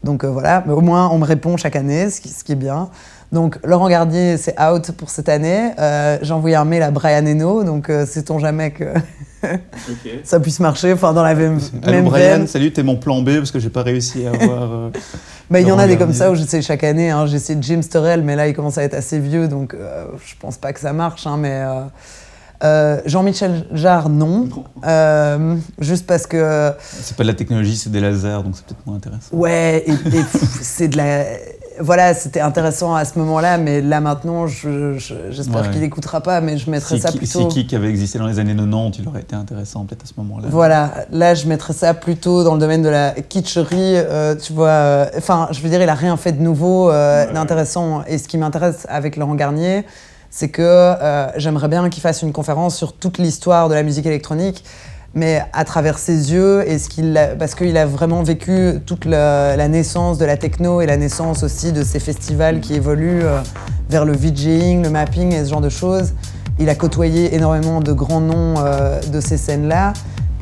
Donc voilà, mais au moins on me répond chaque année, ce qui, ce qui est bien. Donc Laurent Gardier, c'est out pour cette année. J'ai envoyé un mail à Brian Eno, donc sait-on jamais que ça puisse marcher, enfin dans la même, Allô, Brian, salut, t'es mon plan B parce que j'ai pas réussi à avoir. Bah, il y en a des comme ça où j'essaie chaque année. Hein. J'essaie James Turrell, mais là, il commence à être assez vieux, donc euh, je pense pas que ça marche. Hein, mais euh, euh, Jean-Michel Jarre, non. juste parce que. C'est pas de la technologie, c'est des lasers, donc c'est peut-être moins intéressant. Ouais, et c'est de la voilà, c'était intéressant à ce moment-là, mais là maintenant, j'espère qu'il n'écoutera pas, mais je mettrais ça plutôt. Si Kik avait existé dans les années 90, il aurait été intéressant peut-être à ce moment-là. Voilà, là je mettrais ça plutôt dans le domaine de la kitscherie, euh, tu vois. Euh, enfin, je veux dire, il a rien fait de nouveau, euh, d'intéressant. Et ce qui m'intéresse avec Laurent Garnier, c'est que j'aimerais bien qu'il fasse une conférence sur toute l'histoire de la musique électronique mais à travers ses yeux, et ce qu'il parce qu'il a vraiment vécu toute la, naissance de la techno et la naissance aussi de ces festivals qui évoluent euh, vers le VJing, le mapping et ce genre de choses. Il a côtoyé énormément de grands noms euh, de ces scènes-là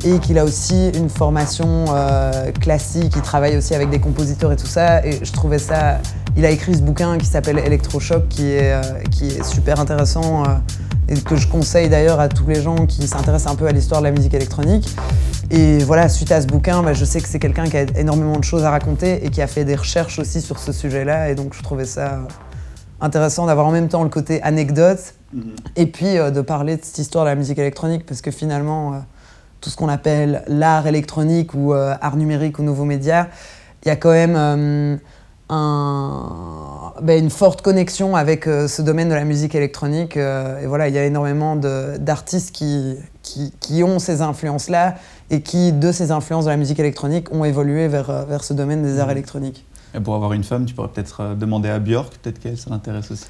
et qu'il a aussi une formation euh, classique, il travaille aussi avec des compositeurs et tout ça. Et je trouvais ça. Il a écrit ce bouquin qui s'appelle Electroshock, qui qui est super intéressant et que je conseille d'ailleurs à tous les gens qui s'intéressent un peu à l'histoire de la musique électronique. Et voilà, suite à ce bouquin, bah, je sais que c'est quelqu'un qui a énormément de choses à raconter et qui a fait des recherches aussi sur ce sujet-là. Et donc je trouvais ça intéressant d'avoir en même temps le côté anecdote mm-hmm. et puis euh, de parler de cette histoire de la musique électronique parce que finalement, euh, tout ce qu'on appelle l'art électronique ou euh, art numérique ou nouveaux médias, il y a quand même un, ben, une forte connexion avec euh, ce domaine de la musique électronique. Euh, et voilà, il y a énormément d'artistes qui, qui, qui, ont ces influences-là et qui, de ces influences de la musique électronique, ont évolué vers, euh, vers ce domaine des arts mmh. électroniques. Et pour avoir une femme, tu pourrais peut-être demander à Björk, peut-être qu'elle, ça l'intéresse aussi.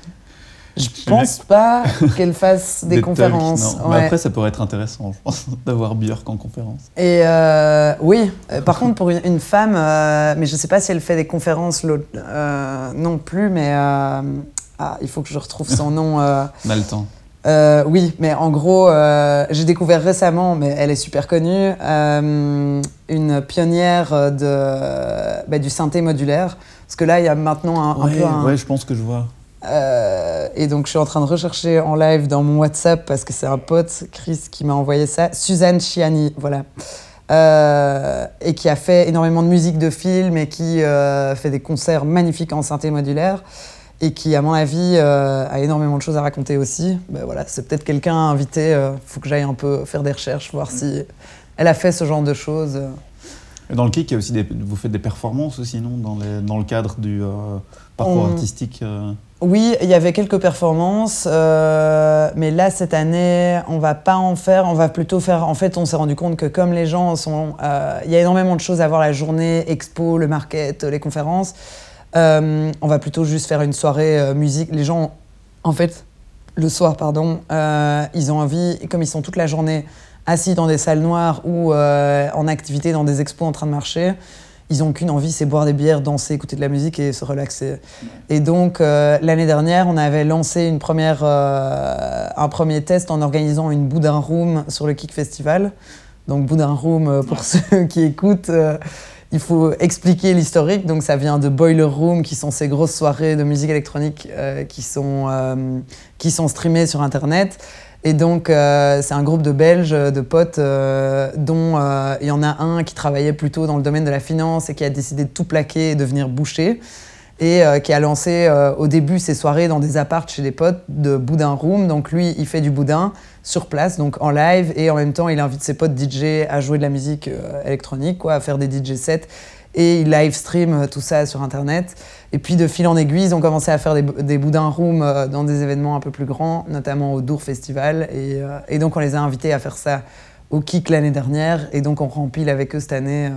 Je pense pas qu'elle fasse des, conférences. après, ça pourrait être intéressant, je pense, d'avoir Björk en conférence. Et euh, oui, euh, par contre, pour une, femme, euh, mais je sais pas si elle fait des conférences non plus, mais ah, il faut que je retrouve son nom. On a le temps. oui, mais en gros, j'ai découvert récemment, mais elle est super connue, une pionnière de, bah, du synthé modulaire. Parce que là, il y a maintenant un, peu un... Ouais, je pense que je vois. Euh, et donc, je suis en train de rechercher en live dans mon WhatsApp parce que c'est un pote, Chris, qui m'a envoyé ça. Suzanne Chiani, voilà. Euh, et qui a fait énormément de musique de film et qui euh, fait des concerts magnifiques en synthé modulaire et qui, à mon avis, a énormément de choses à raconter aussi. Ben voilà, c'est peut-être quelqu'un à inviter. Il faut que j'aille un peu faire des recherches, voir si elle a fait ce genre de choses. Dans le kick, il y a aussi des, vous faites des performances aussi, non? Dans, dans, le cadre du parcours artistique oui, il y avait quelques performances, euh, mais là cette année, on va pas en faire. On va plutôt faire. En fait, on s'est rendu compte que comme les gens sont, euh, il y a énormément de choses à voir la journée, expo, le market, les conférences. Euh, on va plutôt juste faire une soirée musique. Les gens, en fait, le soir, pardon, ils ont envie, comme ils sont toute la journée assis dans des salles noires ou en activité dans des expos en train de marcher ils n'ont qu'une envie, c'est boire des bières, danser, écouter de la musique et se relaxer. Et donc, euh, l'année dernière, on avait lancé une première, euh, un premier test en organisant une Boudin Room sur le Kick Festival. Donc, Boudin Room, euh, pour ceux qui écoutent, il faut expliquer l'historique. Donc, ça vient de Boiler Room, qui sont ces grosses soirées de musique électronique qui, sont, qui sont streamées sur Internet. Et donc, euh, c'est un groupe de Belges, de potes, euh, dont euh, il y en a un qui travaillait plutôt dans le domaine de la finance et qui a décidé de tout plaquer et devenir boucher. Et qui a lancé au début ses soirées dans des appartes chez des potes de Boudin Room. Donc, lui, il fait du boudin sur place, donc en live, et en même temps, il invite ses potes DJ à jouer de la musique électronique, quoi, à faire des DJ sets et ils live stream euh, tout ça sur Internet. Et puis de fil en aiguille, ils ont commencé à faire des, des boudins room euh, dans des événements un peu plus grands, notamment au Dour Festival. Et, euh, donc on les a invités à faire ça au Kik l'année dernière. Et donc on rempile avec eux cette année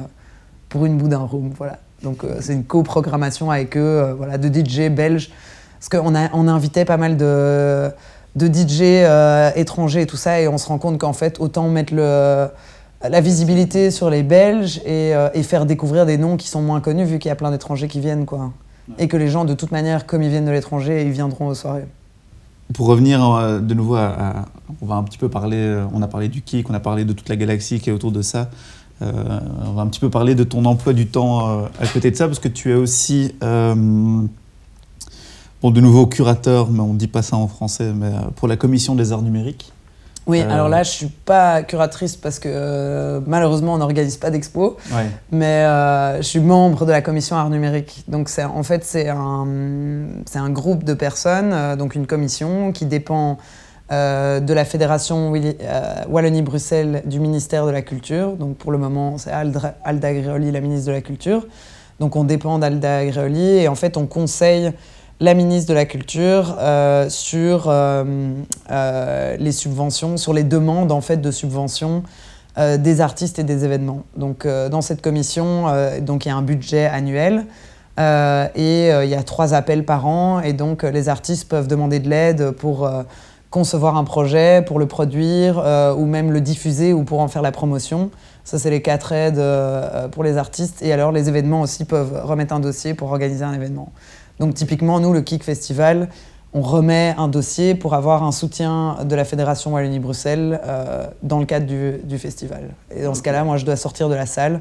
pour une boudin room. Voilà. Donc c'est une coprogrammation avec eux, voilà, de DJ belges. Parce qu'on on invitait pas mal de, de DJ étrangers et tout ça. Et on se rend compte qu'en fait, autant mettre le la visibilité sur les Belges euh, et, faire découvrir des noms qui sont moins connus vu qu'il y a plein d'étrangers qui viennent quoi. Et que les gens de toute manière comme ils viennent de l'étranger, ils viendront aux soirées. Pour revenir euh, de nouveau à, on va un petit peu parler euh, on a parlé du kick, on a parlé de toute la galaxie qui est autour de ça. on va un petit peu parler de ton emploi du temps à côté de ça parce que tu es aussi bon de nouveau curateur, mais on ne dit pas ça en français, mais pour la commission des arts numériques. Oui, euh, alors là, je suis pas curatrice parce que euh, malheureusement, on n'organise pas d'expo. Mais euh, je suis membre de la commission art numérique. Donc, en fait, c'est un, un groupe de personnes, donc une commission qui dépend de la fédération Wallonie-Bruxelles du ministère de la Culture. Donc, pour le moment, c'est Alda, Alda la ministre de la Culture. Donc, on dépend d'Alda Agrioli et en fait, on conseille la ministre de la Culture euh, sur euh, euh, les subventions, sur les demandes en fait de subventions des artistes et des événements. Donc dans cette commission, donc il y a un budget annuel. et il y a trois appels par an et donc les artistes peuvent demander de l'aide pour concevoir un projet, pour le produire ou même le diffuser ou pour en faire la promotion. Ça, c'est les quatre aides pour les artistes. Et alors, les événements aussi peuvent remettre un dossier pour organiser un événement. Donc typiquement, nous, le Kick Festival, on remet un dossier pour avoir un soutien de la Fédération Wallonie-Bruxelles euh, dans le cadre du, festival. Et dans ce cas-là, moi, je dois sortir de la salle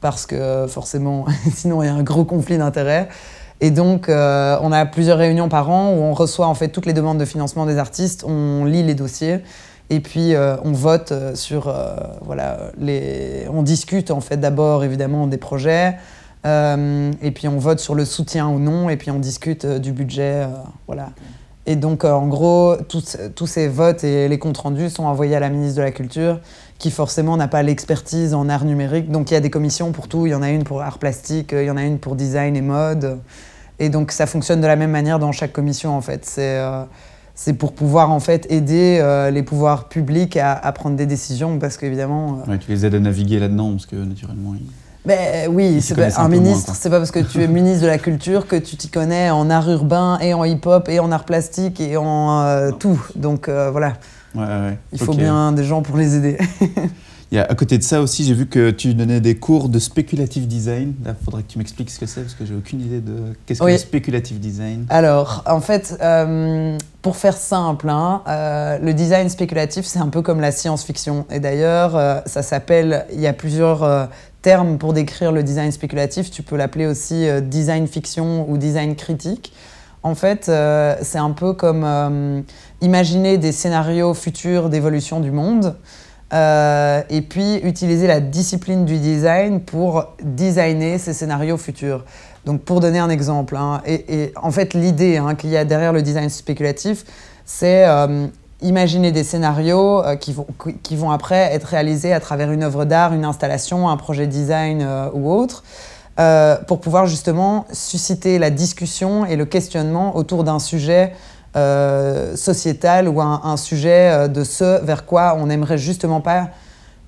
parce que forcément, sinon, il y a un gros conflit d'intérêts. Et donc, euh, on a plusieurs réunions par an où on reçoit en fait toutes les demandes de financement des artistes, on lit les dossiers et puis euh, on vote sur, voilà, les... on discute en fait d'abord évidemment des projets, et puis on vote sur le soutien ou non, et puis on discute euh, du budget. Euh, voilà. Et donc, en gros, tous, ces votes et les comptes rendus sont envoyés à la ministre de la Culture, qui forcément n'a pas l'expertise en art numérique. Donc, il y a des commissions pour tout. Il y en a une pour art plastique, il y en a une pour design et mode. Et donc, ça fonctionne de la même manière dans chaque commission, en fait. C'est pour pouvoir en fait aider les pouvoirs publics à, à, prendre des décisions parce qu'évidemment. tu les aides à naviguer là-dedans parce que naturellement. Ben, oui, c'est un, ministre, c'est pas parce que tu es ministre de la culture que tu t'y connais en art urbain et en hip-hop et en art plastique et en tout. Donc voilà. Il faut bien des gens pour les aider. Il y a, à côté de ça aussi, j'ai vu que tu donnais des cours de speculative design. Il faudrait que tu m'expliques ce que c'est parce que j'ai aucune idée de qu'est-ce que le speculative design. Alors, en fait, euh, pour faire simple, hein, euh, le design spéculatif, c'est un peu comme la science-fiction. Et d'ailleurs, euh, ça s'appelle, il y a plusieurs termes pour décrire le design spéculatif. Tu peux l'appeler aussi design fiction ou design critique. En fait, c'est un peu comme imaginer des scénarios futurs d'évolution du monde. Euh, et puis utiliser la discipline du design pour designer ces scénarios futurs. Donc pour donner un exemple, hein, et, en fait l'idée hein, qu'il y a derrière le design spéculatif, c'est euh, imaginer des scénarios euh, qui, vont, qui vont après être réalisés à travers une œuvre d'art, une installation, un projet design ou autre, pour pouvoir justement susciter la discussion et le questionnement autour d'un sujet euh, sociétal ou un, sujet euh, de ce vers quoi on aimerait justement pas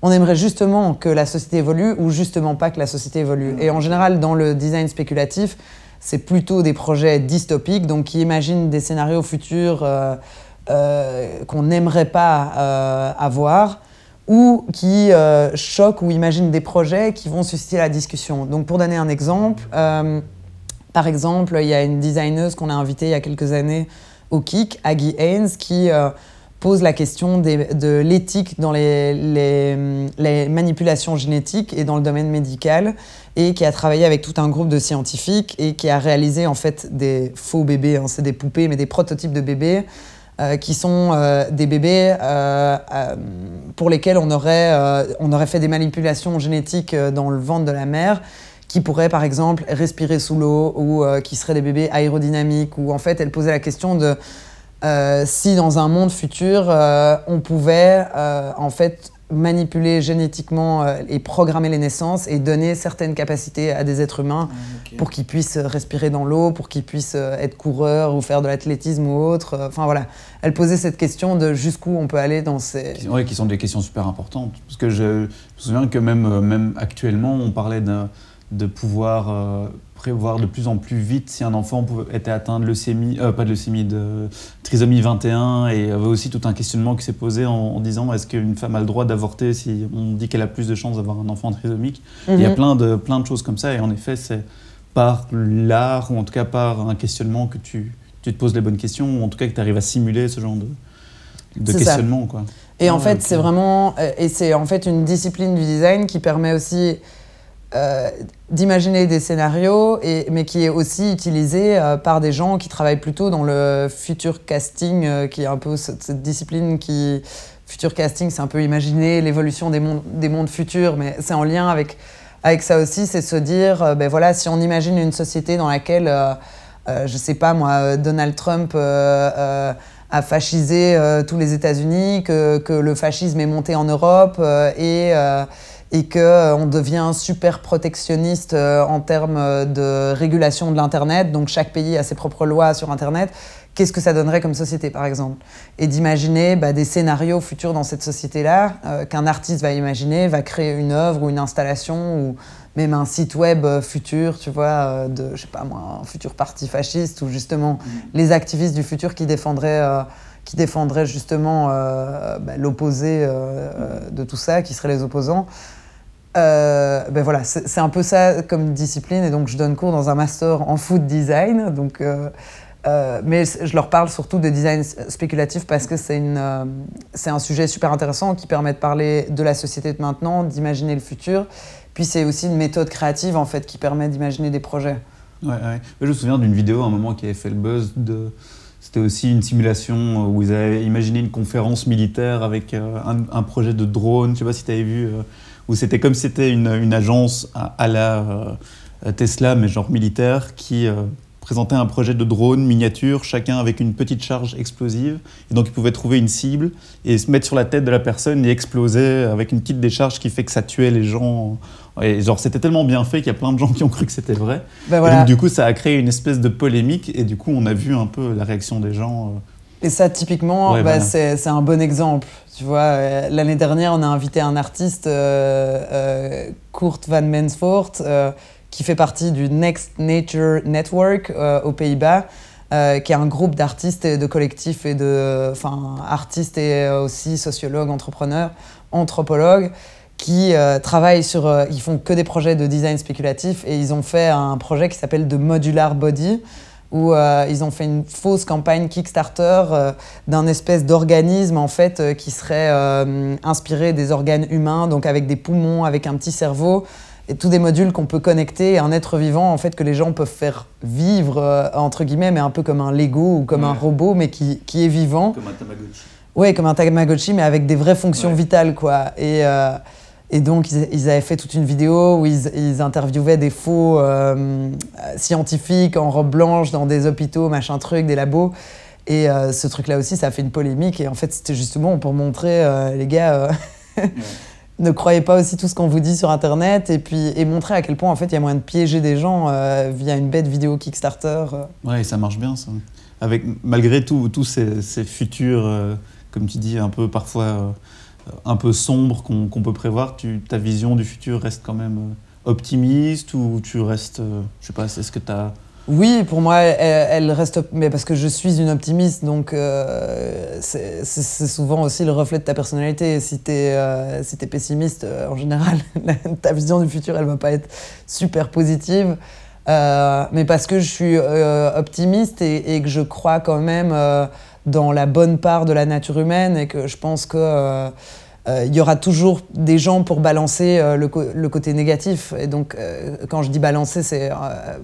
on aimerait justement que la société évolue ou justement pas que la société évolue. Et en général, dans le design spéculatif, c'est plutôt des projets dystopiques, donc qui imaginent des scénarios futurs euh, qu'on n'aimerait pas avoir, ou qui choquent ou imaginent des projets qui vont susciter la discussion. Donc pour donner un exemple, par exemple, il y a une designeuse qu'on a invitée il y a quelques années au KIC, Aggie Haynes, qui euh, pose la question de l'éthique dans les, les, manipulations génétiques et dans le domaine médical, et qui a travaillé avec tout un groupe de scientifiques et qui a réalisé en fait des faux bébés, hein, c'est des poupées, mais des prototypes de bébés. Euh, qui sont euh, des bébés pour lesquels on aurait, on aurait fait des manipulations génétiques dans le ventre de la mère qui pourraient par exemple respirer sous l'eau ou euh, qui seraient des bébés aérodynamiques ou en fait elle posait la question de euh, si dans un monde futur euh, on pouvait en fait manipuler génétiquement et programmer les naissances et donner certaines capacités à des êtres humains ah, pour qu'ils puissent respirer dans l'eau, pour qu'ils puissent être coureurs ou faire de l'athlétisme ou autre. Enfin voilà, elle posait cette question de jusqu'où on peut aller dans ces... Oui, qui sont des questions super importantes. Parce que je, je me souviens que même, même actuellement, on parlait d'un de pouvoir euh, prévoir de plus en plus vite si un enfant était atteint de leucémie, euh, pas de leucémie, de trisomie 21, et il y avait aussi tout un questionnement qui s'est posé en, disant est-ce qu'une femme a le droit d'avorter si on dit qu'elle a plus de chances d'avoir un enfant trisomique? Il y a mhm. plein de, plein de choses comme ça, et en effet, c'est par l'art, ou en tout cas par un questionnement que tu, tu, te poses les bonnes questions, ou en tout cas que tu arrives à simuler ce genre de, de questionnement. Quoi. Et en fait, c'est vraiment, euh, et c'est en fait une discipline du design qui permet aussi euh, d'imaginer des scénarios, et, mais qui est aussi utilisé euh, par des gens qui travaillent plutôt dans le future casting, euh, qui est un peu cette, discipline qui... Future casting, c'est un peu imaginer l'évolution des mondes, des mondes futurs, mais c'est en lien avec, avec ça aussi, c'est se dire, ben voilà, si on imagine une société dans laquelle, je sais pas moi, Donald Trump a fascisé tous les États-Unis, que, que, le fascisme est monté en Europe et et qu'on euh, devient super protectionniste euh, en termes euh, de régulation de l'Internet, donc chaque pays a ses propres lois sur Internet, qu'est-ce que ça donnerait comme société, par exemple? Et d'imaginer bah, des scénarios futurs dans cette société-là, qu'un artiste va imaginer, va créer une œuvre ou une installation, ou même un site web futur, tu vois, de, je sais pas moi, un futur parti fasciste, ou justement mmh. les activistes du futur qui défendraient qui défendraient justement bah, l'opposé de tout ça, qui seraient les opposants. Euh, ben voilà, c'est un peu ça comme discipline et donc je donne cours dans un master en food design. Donc, euh, euh, mais je leur parle surtout de design spéculatif parce que c'est un sujet super intéressant qui permet de parler de la société de maintenant, d'imaginer le futur. Puis c'est aussi une méthode créative en fait qui permet d'imaginer des projets. Ouais. Je me souviens d'une vidéo à un moment qui avait fait le buzz. C'était aussi une simulation où ils avaient imaginé une conférence militaire avec un, un projet de drone. Je sais pas si tu avais vu où c'était comme si c'était une, agence à, la euh, Tesla, mais genre militaire, qui euh, présentait un projet de drone miniature, chacun avec une petite charge explosive. Et donc, ils pouvaient trouver une cible et se mettre sur la tête de la personne et exploser avec une petite décharge qui fait que ça tuait les gens. Et genre, c'était tellement bien fait qu'il y a plein de gens qui ont cru que c'était vrai. Ben donc, du coup, ça a créé une espèce de polémique et du coup, on a vu un peu la réaction des gens. Euh, Et ça, typiquement, bah, c'est un bon exemple. Tu vois, euh, l'année dernière, on a invité un artiste, euh, euh, Kurt Van Mensvoort, qui fait partie du Next Nature Network aux Pays-Bas, qui est un groupe d'artistes et de collectifs et de, enfin, artistes et aussi sociologues, entrepreneurs, anthropologues, qui travaillent sur, ils font que des projets de design spéculatif et ils ont fait un projet qui s'appelle The Modular Body où euh, ils ont fait une fausse campagne Kickstarter euh, d'un espèce d'organisme en fait euh, qui serait inspiré des organes humains, donc avec des poumons, avec un petit cerveau et tous des modules qu'on peut connecter un être vivant en fait que les gens peuvent faire vivre entre guillemets, mais un peu comme un Lego ou comme un robot, mais qui, qui, est vivant. Comme un Tamagotchi. Oui, comme un Tamagotchi, mais avec des vraies fonctions vitales quoi. Et et donc, ils, avaient fait toute une vidéo où ils, interviewaient des faux euh, scientifiques en robe blanche dans des hôpitaux, machin truc, des labos. Et euh, ce truc-là aussi, ça a fait une polémique. Et en fait, c'était justement pour montrer, euh, les gars, ne croyez pas aussi tout ce qu'on vous dit sur Internet. Et puis, et montrer à quel point, en fait, il y a moyen de piéger des gens via une bête vidéo Kickstarter. Ouais, ça marche bien, ça. Avec, malgré tous ces, futurs, comme tu dis, un peu parfois un peu sombre qu'on peut prévoir, tu, ta vision du futur reste quand même euh, optimiste ou tu restes, euh, je sais pas, est-ce que tu as... Oui, pour moi, elle, reste, mais parce que je suis une optimiste, donc euh, c'est souvent aussi le reflet de ta personnalité. Si tu es, si es, pessimiste, en général, ta vision du futur, elle va pas être super positive. mais parce que je suis optimiste et, que je crois quand même dans la bonne part de la nature humaine et que je pense que euh, euh, il y aura toujours des gens pour balancer euh, le, le, côté négatif. Et donc, quand je dis balancer, c'est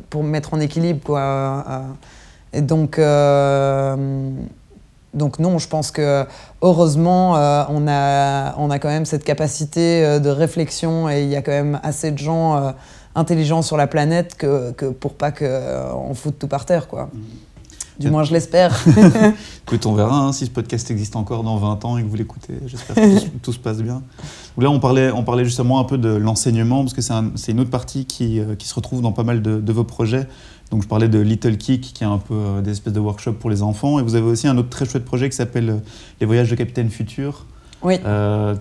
pour mettre en équilibre. Quoi. et donc, donc non, je pense que heureusement, on, a, on a quand même cette capacité de réflexion et il y a quand même assez de gens intelligents sur la planète que, que pour pas qu'on foute tout par terre. Quoi. Mmh. Du moins, je l'espère. Écoute, on verra hein, si ce podcast existe encore dans 20 ans et que vous l'écoutez. J'espère que tout, se passe bien. Là, on parlait, on parlait justement un peu de l'enseignement, parce que c'est une autre partie qui, euh, qui, se retrouve dans pas mal de, vos projets. Donc, je parlais de Little Kick, qui est un peu euh, des espèces de workshops pour les enfants. Et vous avez aussi un autre très chouette projet qui s'appelle euh, Les Voyages de Capitaine Futur. Oui.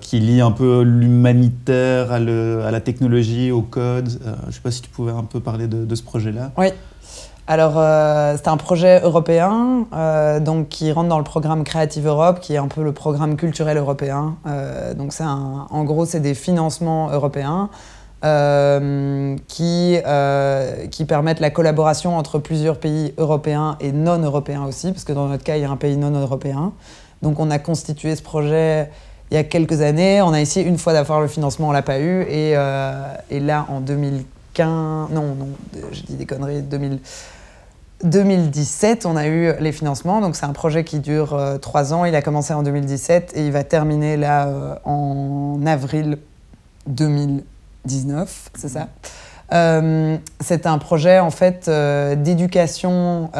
qui lie un peu l'humanitaire à, la technologie, au code. je ne sais pas si tu pouvais un peu parler de, de ce projet-là. Oui. Alors, euh, c'est un projet européen euh, donc, qui rentre dans le programme Creative Europe, qui est un peu le programme culturel européen. Euh, donc, c'est en gros, c'est des financements européens qui, qui permettent la collaboration entre plusieurs pays européens et non européens aussi, parce que dans notre cas, il y a un pays non européen. Donc, on a constitué ce projet il y a quelques années. On a essayé une fois d'avoir le financement, on l'a pas eu. Et, et là, en 2015, non, non, je dis des conneries, 2000. 2017, on a eu les financements. Donc, c'est un projet qui dure euh, trois ans. Il a commencé en 2017 et il va terminer là euh, en avril 2019. C'est ça. Euh, c'est un projet en fait d'éducation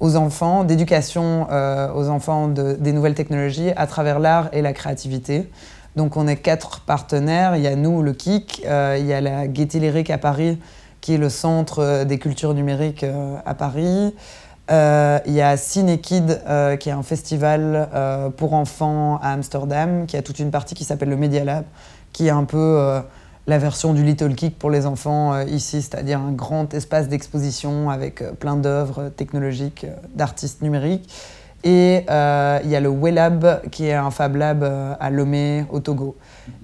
aux enfants, d'éducation aux enfants des nouvelles technologies à travers l'art et la créativité. Donc, on est quatre partenaires. Il y a nous, le KIC, il y a la Gaieté Lyrique à Paris qui est le centre euh, des cultures numériques euh, à Paris. Euh, il y a Cinekid, qui est un festival pour enfants à Amsterdam, qui a toute une partie qui s'appelle le Media Lab, qui est un peu la version du Little Kick pour les enfants ici, c'est-à-dire un grand espace d'exposition avec plein d'œuvres technologiques d'artistes numériques. Et il y a le WeLab, qui est un Fab Lab à Lomé, au Togo.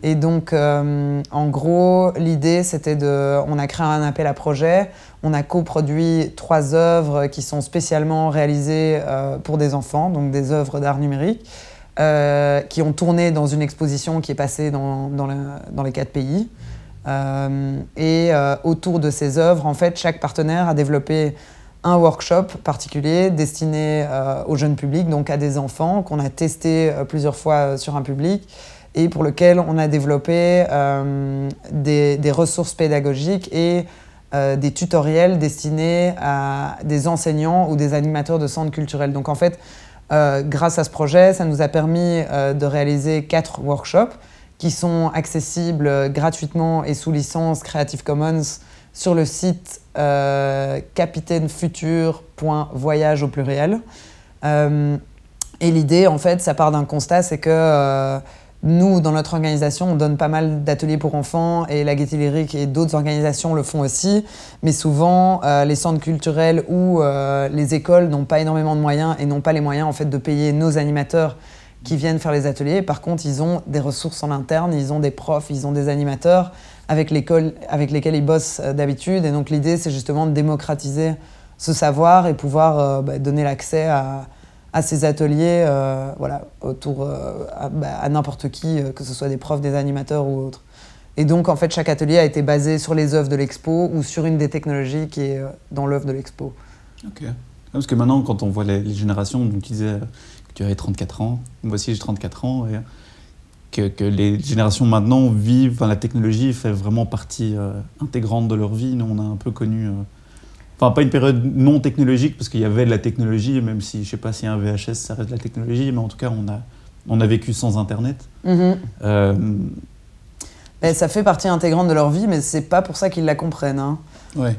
Et donc, euh, en gros, l'idée, c'était de... On a créé un appel à projet, on a coproduit trois œuvres qui sont spécialement réalisées euh, pour des enfants, donc des œuvres d'art numérique, euh, qui ont tourné dans une exposition qui est passée dans, dans, les quatre pays. et autour de ces œuvres, en fait, chaque partenaire a développé un workshop particulier destiné au jeune public, donc à des enfants, qu'on a testé plusieurs fois sur un public et pour lequel on a développé euh, des, ressources pédagogiques et euh, des tutoriels destinés à des enseignants ou des animateurs de centres culturels. Donc en fait, euh, grâce à ce projet, ça nous a permis de réaliser quatre workshops qui sont accessibles gratuitement et sous licence Creative Commons sur le site capitainefutur.voyage au pluriel. Et l'idée, en fait, ça part d'un constat, c'est que nous, dans notre organisation, on donne pas mal d'ateliers pour enfants et la Gaieté Lyrique et d'autres organisations le font aussi. Mais souvent, euh, les centres culturels ou euh, les écoles n'ont pas énormément de moyens et n'ont pas les moyens en fait, de payer nos animateurs qui viennent faire les ateliers. Par contre, ils ont des ressources en interne, ils ont des profs, ils ont des animateurs avec, avec lesquels ils bossent euh, d'habitude. Et donc l'idée, c'est justement de démocratiser ce savoir et pouvoir bah, donner l'accès à à ces ateliers euh, voilà, autour euh, bah, à, n'importe qui, euh, que ce soit des profs, des animateurs ou autres. Et donc, en fait, chaque atelier a été basé sur les œuvres de l'expo ou sur une des technologies qui est dans l'œuvre de l'expo. Ok. Parce que maintenant, quand on voit les, générations, donc tu disais que tu avais 34 ans, moi aussi j'ai 34 ans, et que, que, les générations maintenant vivent, enfin, la technologie fait vraiment partie intégrante de leur vie. Nous, on a un peu connu Enfin, pas une période non technologique, parce qu'il y avait de la technologie, même si je sais pas si un VHS ça reste de la technologie, mais en tout cas, on a, on a vécu sans Internet. Euh, ben, ça fait partie intégrante de leur vie, mais c'est pas pour ça qu'ils la comprennent. Hein.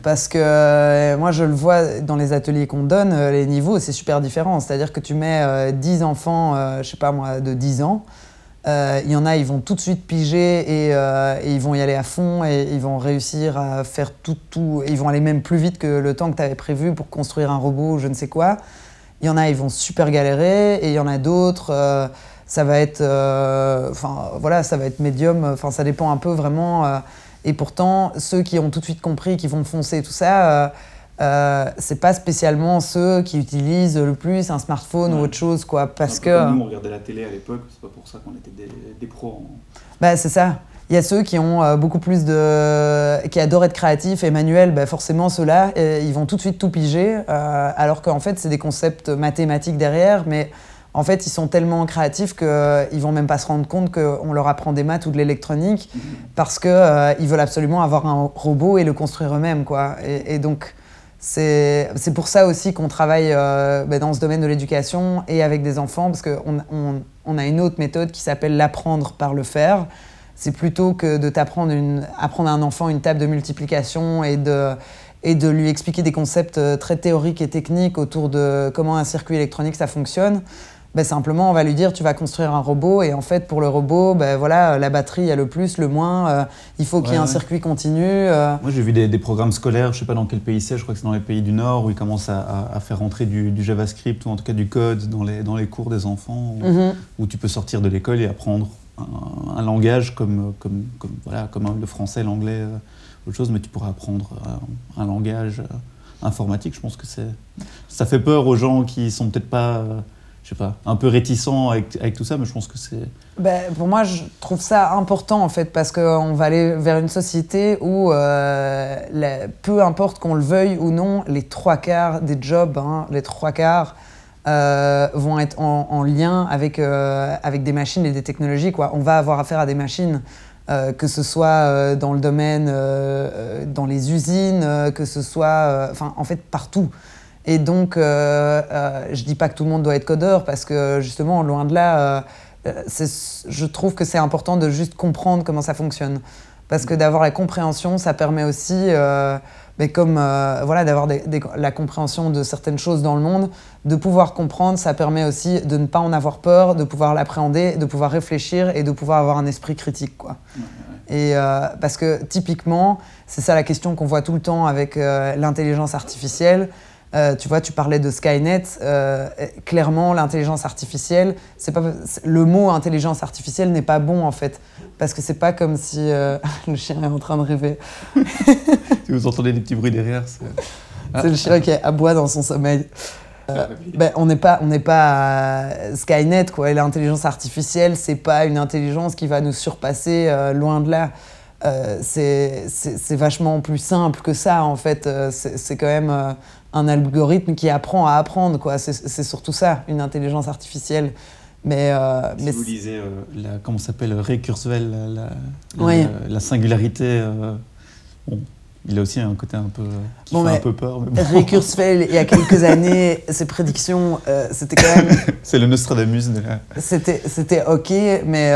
Parce que euh, moi, je le vois dans les ateliers qu'on donne, euh, les niveaux, c'est super différent. C'est-à-dire que tu mets 10 enfants, je sais pas moi, de 10 ans, euh, il y en a, ils vont tout de suite piger euh, et, ils vont y aller à fond et ils vont réussir à faire tout, tout. ils vont aller même plus vite que le temps que tu avais prévu pour construire un robot ou je ne sais quoi. Il y en a, ils vont super galérer et il y en a d'autres, euh, ça va être, enfin voilà, ça va être médium. Enfin, ça dépend un peu vraiment. et pourtant, ceux qui ont tout de suite compris, qui vont foncer tout ça euh, c'est pas spécialement ceux qui utilisent le plus un smartphone ou autre chose, quoi. Parce que. nous, on regardait la télé à l'époque, c'est pas pour ça qu'on était des, pros. Bah, c'est ça. Il y a ceux qui ont euh, beaucoup plus de. qui adorent être créatifs et manuels, bah, forcément, ceux-là, euh, ils vont tout de suite tout piger, alors qu'en fait, c'est des concepts mathématiques derrière, mais en fait, ils sont tellement créatifs qu'ils vont même pas se rendre compte qu'on leur apprend des maths ou de l'électronique, mm-hmm. parce qu'ils veulent absolument avoir un robot et le construire eux-mêmes, quoi. et donc. C'est pour ça aussi qu'on travaille euh, bah, dans ce domaine de l'éducation et avec des enfants, parce qu'on on, on, a une autre méthode qui s'appelle l'apprendre par le faire. C'est plutôt que de t'apprendre apprendre à un enfant une table de multiplication et de, et de lui expliquer des concepts euh, très théoriques et techniques autour de comment un circuit électronique ça fonctionne. Ben, simplement, on va lui dire tu vas construire un robot et en fait, pour le robot, ben, voilà, la batterie, il y a le plus, le moins. Euh, il faut qu'il y ait un circuit continu. Euh. Moi, j'ai vu des, programmes scolaires, je sais pas dans quel pays c'est, je crois que c'est dans les pays du Nord où ils commencent à, faire rentrer du, JavaScript ou en tout cas du code dans les, dans les cours des enfants, où, mhm. tu peux sortir de l'école et apprendre un, langage comme, comme, comme, voilà, comme le français, l'anglais, euh, autre chose, mais tu pourras apprendre un, langage informatique. Je pense que ça fait peur aux gens qui sont peut-être pas je sais pas, un peu réticent avec, tout ça, mais je pense que c'est. Ben, pour moi, je trouve ça important en fait, parce qu'on va aller vers une société où, euh, peu importe qu'on le veuille ou non, les trois quarts des jobs, hein, les trois quarts, euh, vont être en, lien avec, euh, avec des machines et des technologies. On va avoir affaire à des machines. que ce soit dans le domaine, dans les usines, que ce soit, enfin, en fait, partout. Et donc, euh, euh, je ne dis pas que tout le monde doit être codeur, parce que justement, loin de là, euh, je trouve que c'est important de juste comprendre comment ça fonctionne. Parce que d'avoir la compréhension, ça permet aussi, mais comme voilà, d'avoir la compréhension de certaines choses dans le monde, de pouvoir comprendre, ça permet aussi de ne pas en avoir peur, de pouvoir l'appréhender, de pouvoir réfléchir et de pouvoir avoir un esprit critique. Quoi. Et parce que typiquement, c'est ça la question qu'on voit tout le temps avec l'intelligence artificielle euh, tu vois, tu parlais de Skynet. Euh, clairement, l'intelligence artificielle, c'est pas le mot intelligence artificielle n'est pas bon en fait, parce que c'est pas comme si euh, le chien est en train de rêver. si vous entendez des petits bruits derrière, c'est le chien qui aboie dans son sommeil. ben, on n'est pas, on n'est pas Skynet quoi. L'intelligence artificielle, c'est pas une intelligence qui va nous surpasser loin de là. c'est vachement plus simple que ça en fait. c'est quand même un algorithme qui apprend à apprendre. Quoi. C'est, surtout ça, une intelligence artificielle. Mais, euh, si vous lisez, euh, la, comment s'appelle, Ray Kurzweil, la, la, singularité, euh, il a aussi un côté un peu qui fait un peu peur. Ray Kurzweil, il y a quelques années, ses prédictions, c'était quand même. c'est le Nostradamus de la. C'était, c'était ok, mais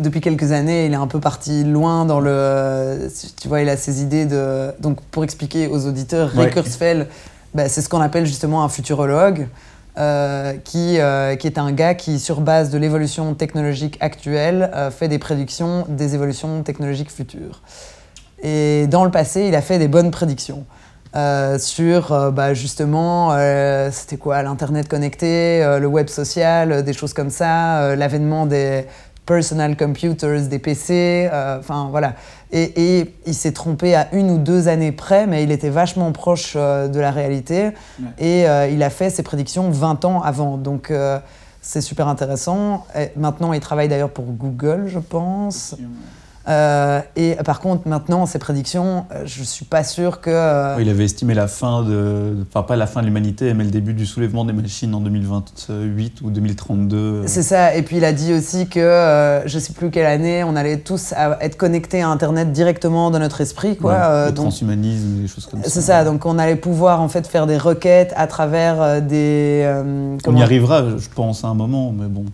depuis quelques années, il est un peu parti loin dans le. Tu vois, il a ses idées de. Donc, pour expliquer aux auditeurs, Ray Kurzweil, bah, c'est ce qu'on appelle justement un futurologue. qui, qui est un gars qui, sur base de l'évolution technologique actuelle, fait des prédictions des évolutions technologiques futures. Et dans le passé, il a fait des bonnes prédictions. Euh, sur euh, bah, justement, euh, c'était quoi, l'Internet connecté, le web social, des choses comme ça, l'avènement des personal computers, des PC, enfin voilà. Et, et il s'est trompé à une ou deux années près, mais il était vachement proche de la réalité. Et il a fait ses prédictions 20 ans avant. Donc c'est super intéressant. Et maintenant, il travaille d'ailleurs pour Google, je pense. Euh, et par contre, maintenant, ces prédictions, euh, je ne suis pas sûr que. Euh, il avait estimé la fin de. Enfin, pas la fin de l'humanité, mais le début du soulèvement des machines en 2028 ou 2032. C'est ça. Et puis, il a dit aussi que, je ne sais plus quelle année, on allait tous être connectés à Internet directement dans notre esprit. Quoi. le transhumanisme, des choses comme ça. C'est ça. Donc, on allait pouvoir, en fait, faire des requêtes à travers des. on y arrivera, je pense, à un moment, mais bon.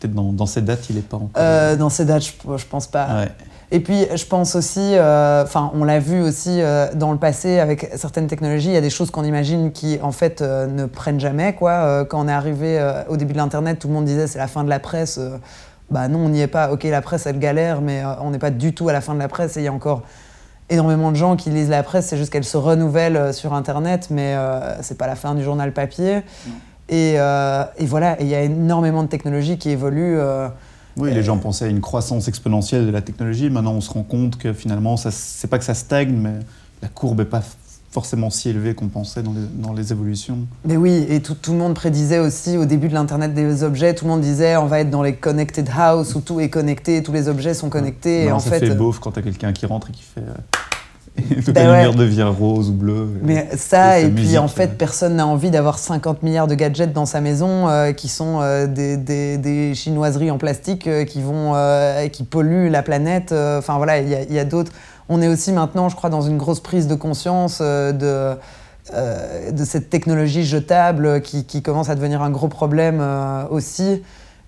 Peut-être dans, dans, ces dates, il n'est pas encore. dans ces dates, je, je pense pas. Ouais. Et puis, je pense aussi, euh, enfin, on l'a vu aussi euh, dans le passé avec certaines technologies, il y a des choses qu'on imagine qui, en fait, euh, ne prennent jamais. Quoi. quand on est arrivé au début de l'Internet, tout le monde disait c'est la fin de la presse. bah non, on n'y est pas. Ok, la presse, elle galère, mais on n'est pas du tout à la fin de la presse. Et il y a encore énormément de gens qui lisent la presse, c'est juste qu'elle se renouvelle sur Internet, mais c'est pas la fin du journal papier. Et, et, voilà, il y a énormément de technologies qui évoluent. Oui, les gens pensaient à une croissance exponentielle de la technologie. Maintenant, on se rend compte que finalement, c'est pas que ça stagne, mais la courbe n'est pas forcément si élevée qu'on pensait dans les, dans les, évolutions. Mais oui, et tout, tout, le monde prédisait aussi au début de l'Internet des objets, tout le monde disait on va être dans les connected house où tout est connecté, tous les objets sont connectés. et en ça fait, fait beauf quand tu as quelqu'un qui rentre et qui fait... Euh, et toute ben la lumière devient rose ou bleue. Mais ça, et, puis en fait, personne n'a envie d'avoir 50 milliards de gadgets dans sa maison euh, qui sont euh, des, des, des, chinoiseries en plastique euh, qui, vont, qui polluent la planète. Enfin voilà, il y a, a d'autres. On est aussi maintenant, je crois, dans une grosse prise de conscience de, de cette technologie jetable qui, qui, commence à devenir un gros problème aussi.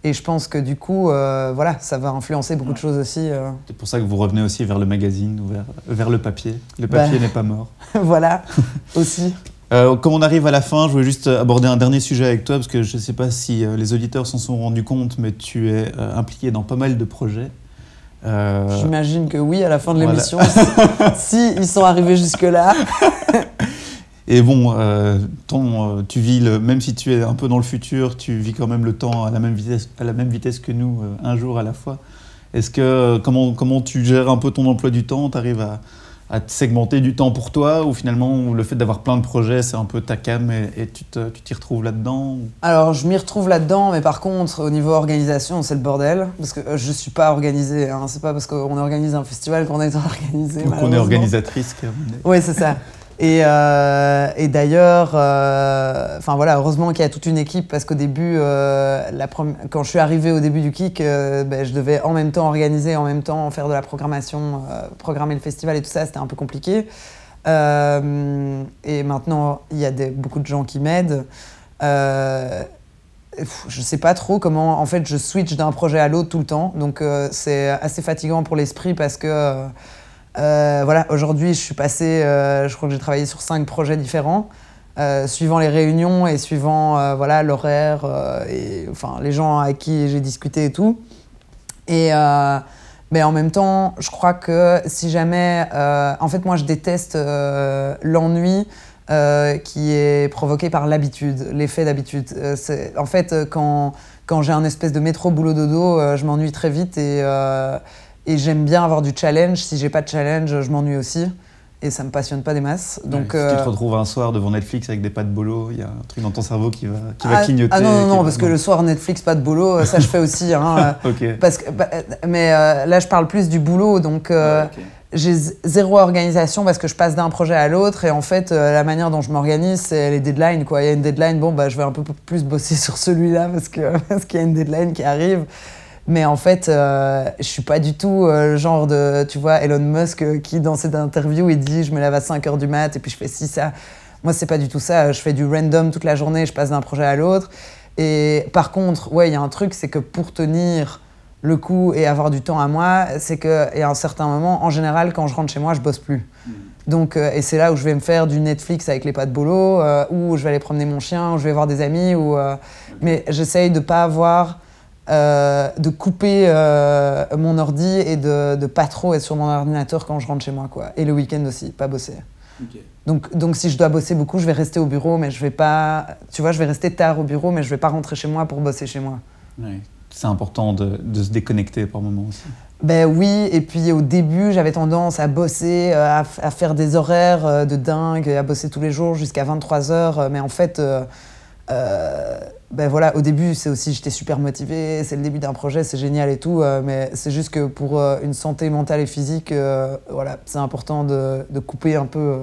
Et je pense que du coup, euh, voilà, ça va influencer beaucoup de choses aussi. Euh. C'est pour ça que vous revenez aussi vers le magazine ou vers, vers le papier. Le papier bah, n'est pas mort. voilà, aussi. Euh, comme on arrive à la fin, je voulais juste aborder un dernier sujet avec toi, parce que je ne sais pas si les auditeurs s'en sont rendus compte, mais tu es impliqué dans pas mal de projets. J'imagine que oui, à la fin de l'émission, si, ils sont arrivés jusque-là. Et bon, euh, ton, euh, tu vis, le, même si tu es un peu dans le futur, tu vis quand même le temps à la même vitesse, à la même vitesse que nous, euh, un jour à la fois. Est-ce que comment, comment tu gères un peu ton emploi du temps? Tu arrives à, à, te segmenter du temps pour toi? Ou finalement le fait d'avoir plein de projets, c'est un peu ta cam et, et tu t'y retrouves là-dedans? Alors je m'y retrouve là-dedans, mais par contre au niveau organisation, c'est le bordel parce que je suis pas organisée. Hein. C'est pas parce qu'on organise un festival qu'on est organisé. Donc on est organisatrice. Oui, c'est ça. Et, euh, et d'ailleurs, euh, enfin voilà, heureusement qu'il y a toute une équipe parce qu'au début, euh, quand je suis arrivé au début du Kick, ben, je devais en même temps organiser, en même temps faire de la programmation, programmer le festival et tout ça, c'était un peu compliqué. et maintenant, il y a beaucoup de gens qui m'aident. je sais pas trop comment, en fait, je switch d'un projet à l'autre tout le temps, donc c'est assez fatigant pour l'esprit parce que euh, voilà, aujourd'hui, je suis passé, euh, je crois que j'ai travaillé sur cinq projets différents, euh, suivant les réunions et suivant voilà l'horaire et enfin les gens avec qui j'ai discuté et tout. Et mais en même temps, je crois que si jamais, en fait, moi, je déteste l'ennui. qui est provoqué par l'habitude, l'effet d'habitude. en fait, quand, quand j'ai un espèce de métro boulot dodo, je m'ennuie très vite et, et j'aime bien avoir du challenge. Si j'ai pas de challenge, je m'ennuie aussi. Et ça me passionne pas des masses. Donc, si tu te euh, retrouves un soir devant Netflix avec des pâtes bolo, il y a un truc dans ton cerveau qui va, qui va ah, clignoter. Ah non, non, non, parce que le soir Netflix, pas de boulot, ça je fais aussi. Hein, ok. parce que, bah, mais euh, là, je parle plus du boulot. Donc, euh, j'ai zéro organisation parce que je passe d'un projet à l'autre. Et en fait, la manière dont je m'organise, c'est les deadlines. Quoi. Il y a une deadline, bon, bah, je vais un peu plus bosser sur celui-là parce qu'il parce qu'il y a une deadline qui arrive. Mais en fait, euh, je suis pas du tout euh, le genre de, tu vois, Elon Musk euh, qui, dans cette interview, il dit je me lève à 5 h du mat et puis je fais ci, ça. Moi, c'est pas du tout ça. Je fais du random toute la journée, je passe d'un projet à l'autre. Et par contre, ouais, il y a un truc, c'est que pour tenir le coup et avoir du temps à moi, c'est que, et à un certain moment, en général, quand je rentre chez moi, je bosse plus. Mm. Donc, euh, et c'est là où je vais me faire du Netflix avec les pas de boulot, euh, où je vais aller promener mon chien, où je vais voir des amis. Ou, euh, Mais j'essaye de pas avoir, de couper mon ordi et de, de pas trop être sur mon ordinateur quand je rentre chez moi. Quoi. Et le week-end aussi, pas bosser. Donc, donc si je dois bosser beaucoup, je vais rester au bureau, mais je vais pas. Tu vois, je vais rester tard au bureau, mais je vais pas rentrer chez moi pour bosser chez moi. Oui. C'est important de, de, se déconnecter par moment aussi. Ben oui, et puis au début, j'avais tendance à bosser, euh, à, faire des horaires euh, de dingue, à bosser tous les jours jusqu'à 23 heures. Euh, mais en fait, ben voilà, au début, c'est aussi, j'étais super motivée, c'est le début d'un projet, c'est génial et tout. mais c'est juste que pour une santé mentale et physique, voilà, c'est important de, de, couper un peu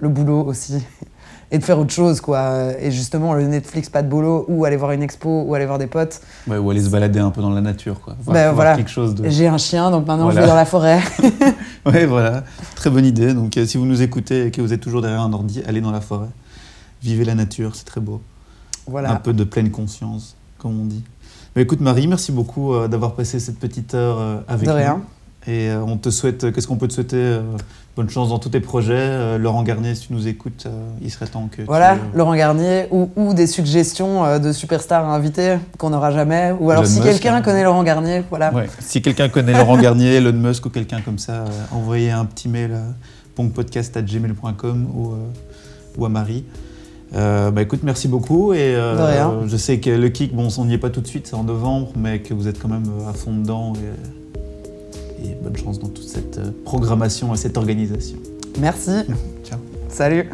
le boulot aussi et de faire autre chose, quoi. Et justement, le Netflix, pas de boulot, ou aller voir une expo, ou aller voir des potes. Ouais, ou aller se balader un peu dans la nature, quoi. Ben, voilà. quelque chose de... J'ai un chien, donc maintenant je vais dans la forêt. oui, voilà. Très bonne idée. Donc, euh, si vous nous écoutez et que vous êtes toujours derrière un ordi, allez dans la forêt. Vivez la nature, c'est très beau. Voilà. Un peu de pleine conscience, comme on dit. Mais écoute, Marie, merci beaucoup euh, d'avoir passé cette petite heure euh, avec nous. De rien. Et on te souhaite, qu'est-ce qu'on peut te souhaiter bonne chance dans tous tes projets. Euh, Laurent Garnier, si tu nous écoutes, euh, il serait temps que. Voilà, Laurent Garnier, ou, des suggestions euh, de superstars invités qu'on n'aura jamais. Ou alors, si quelqu'un hein. connaît Laurent Garnier, voilà. Si quelqu'un connaît Laurent Garnier, Elon Musk ou quelqu'un comme ça, envoyez un petit mail à ponkpodcast.gmail.com ou, ou à Marie. Bah écoute, merci beaucoup. Et je sais que le kick, bon, on n'y est pas tout de suite, c'est en novembre, mais que vous êtes quand même à fond dedans. Et, et bonne chance dans toute cette euh, programmation et cette organisation. Merci. Ciao. Salut.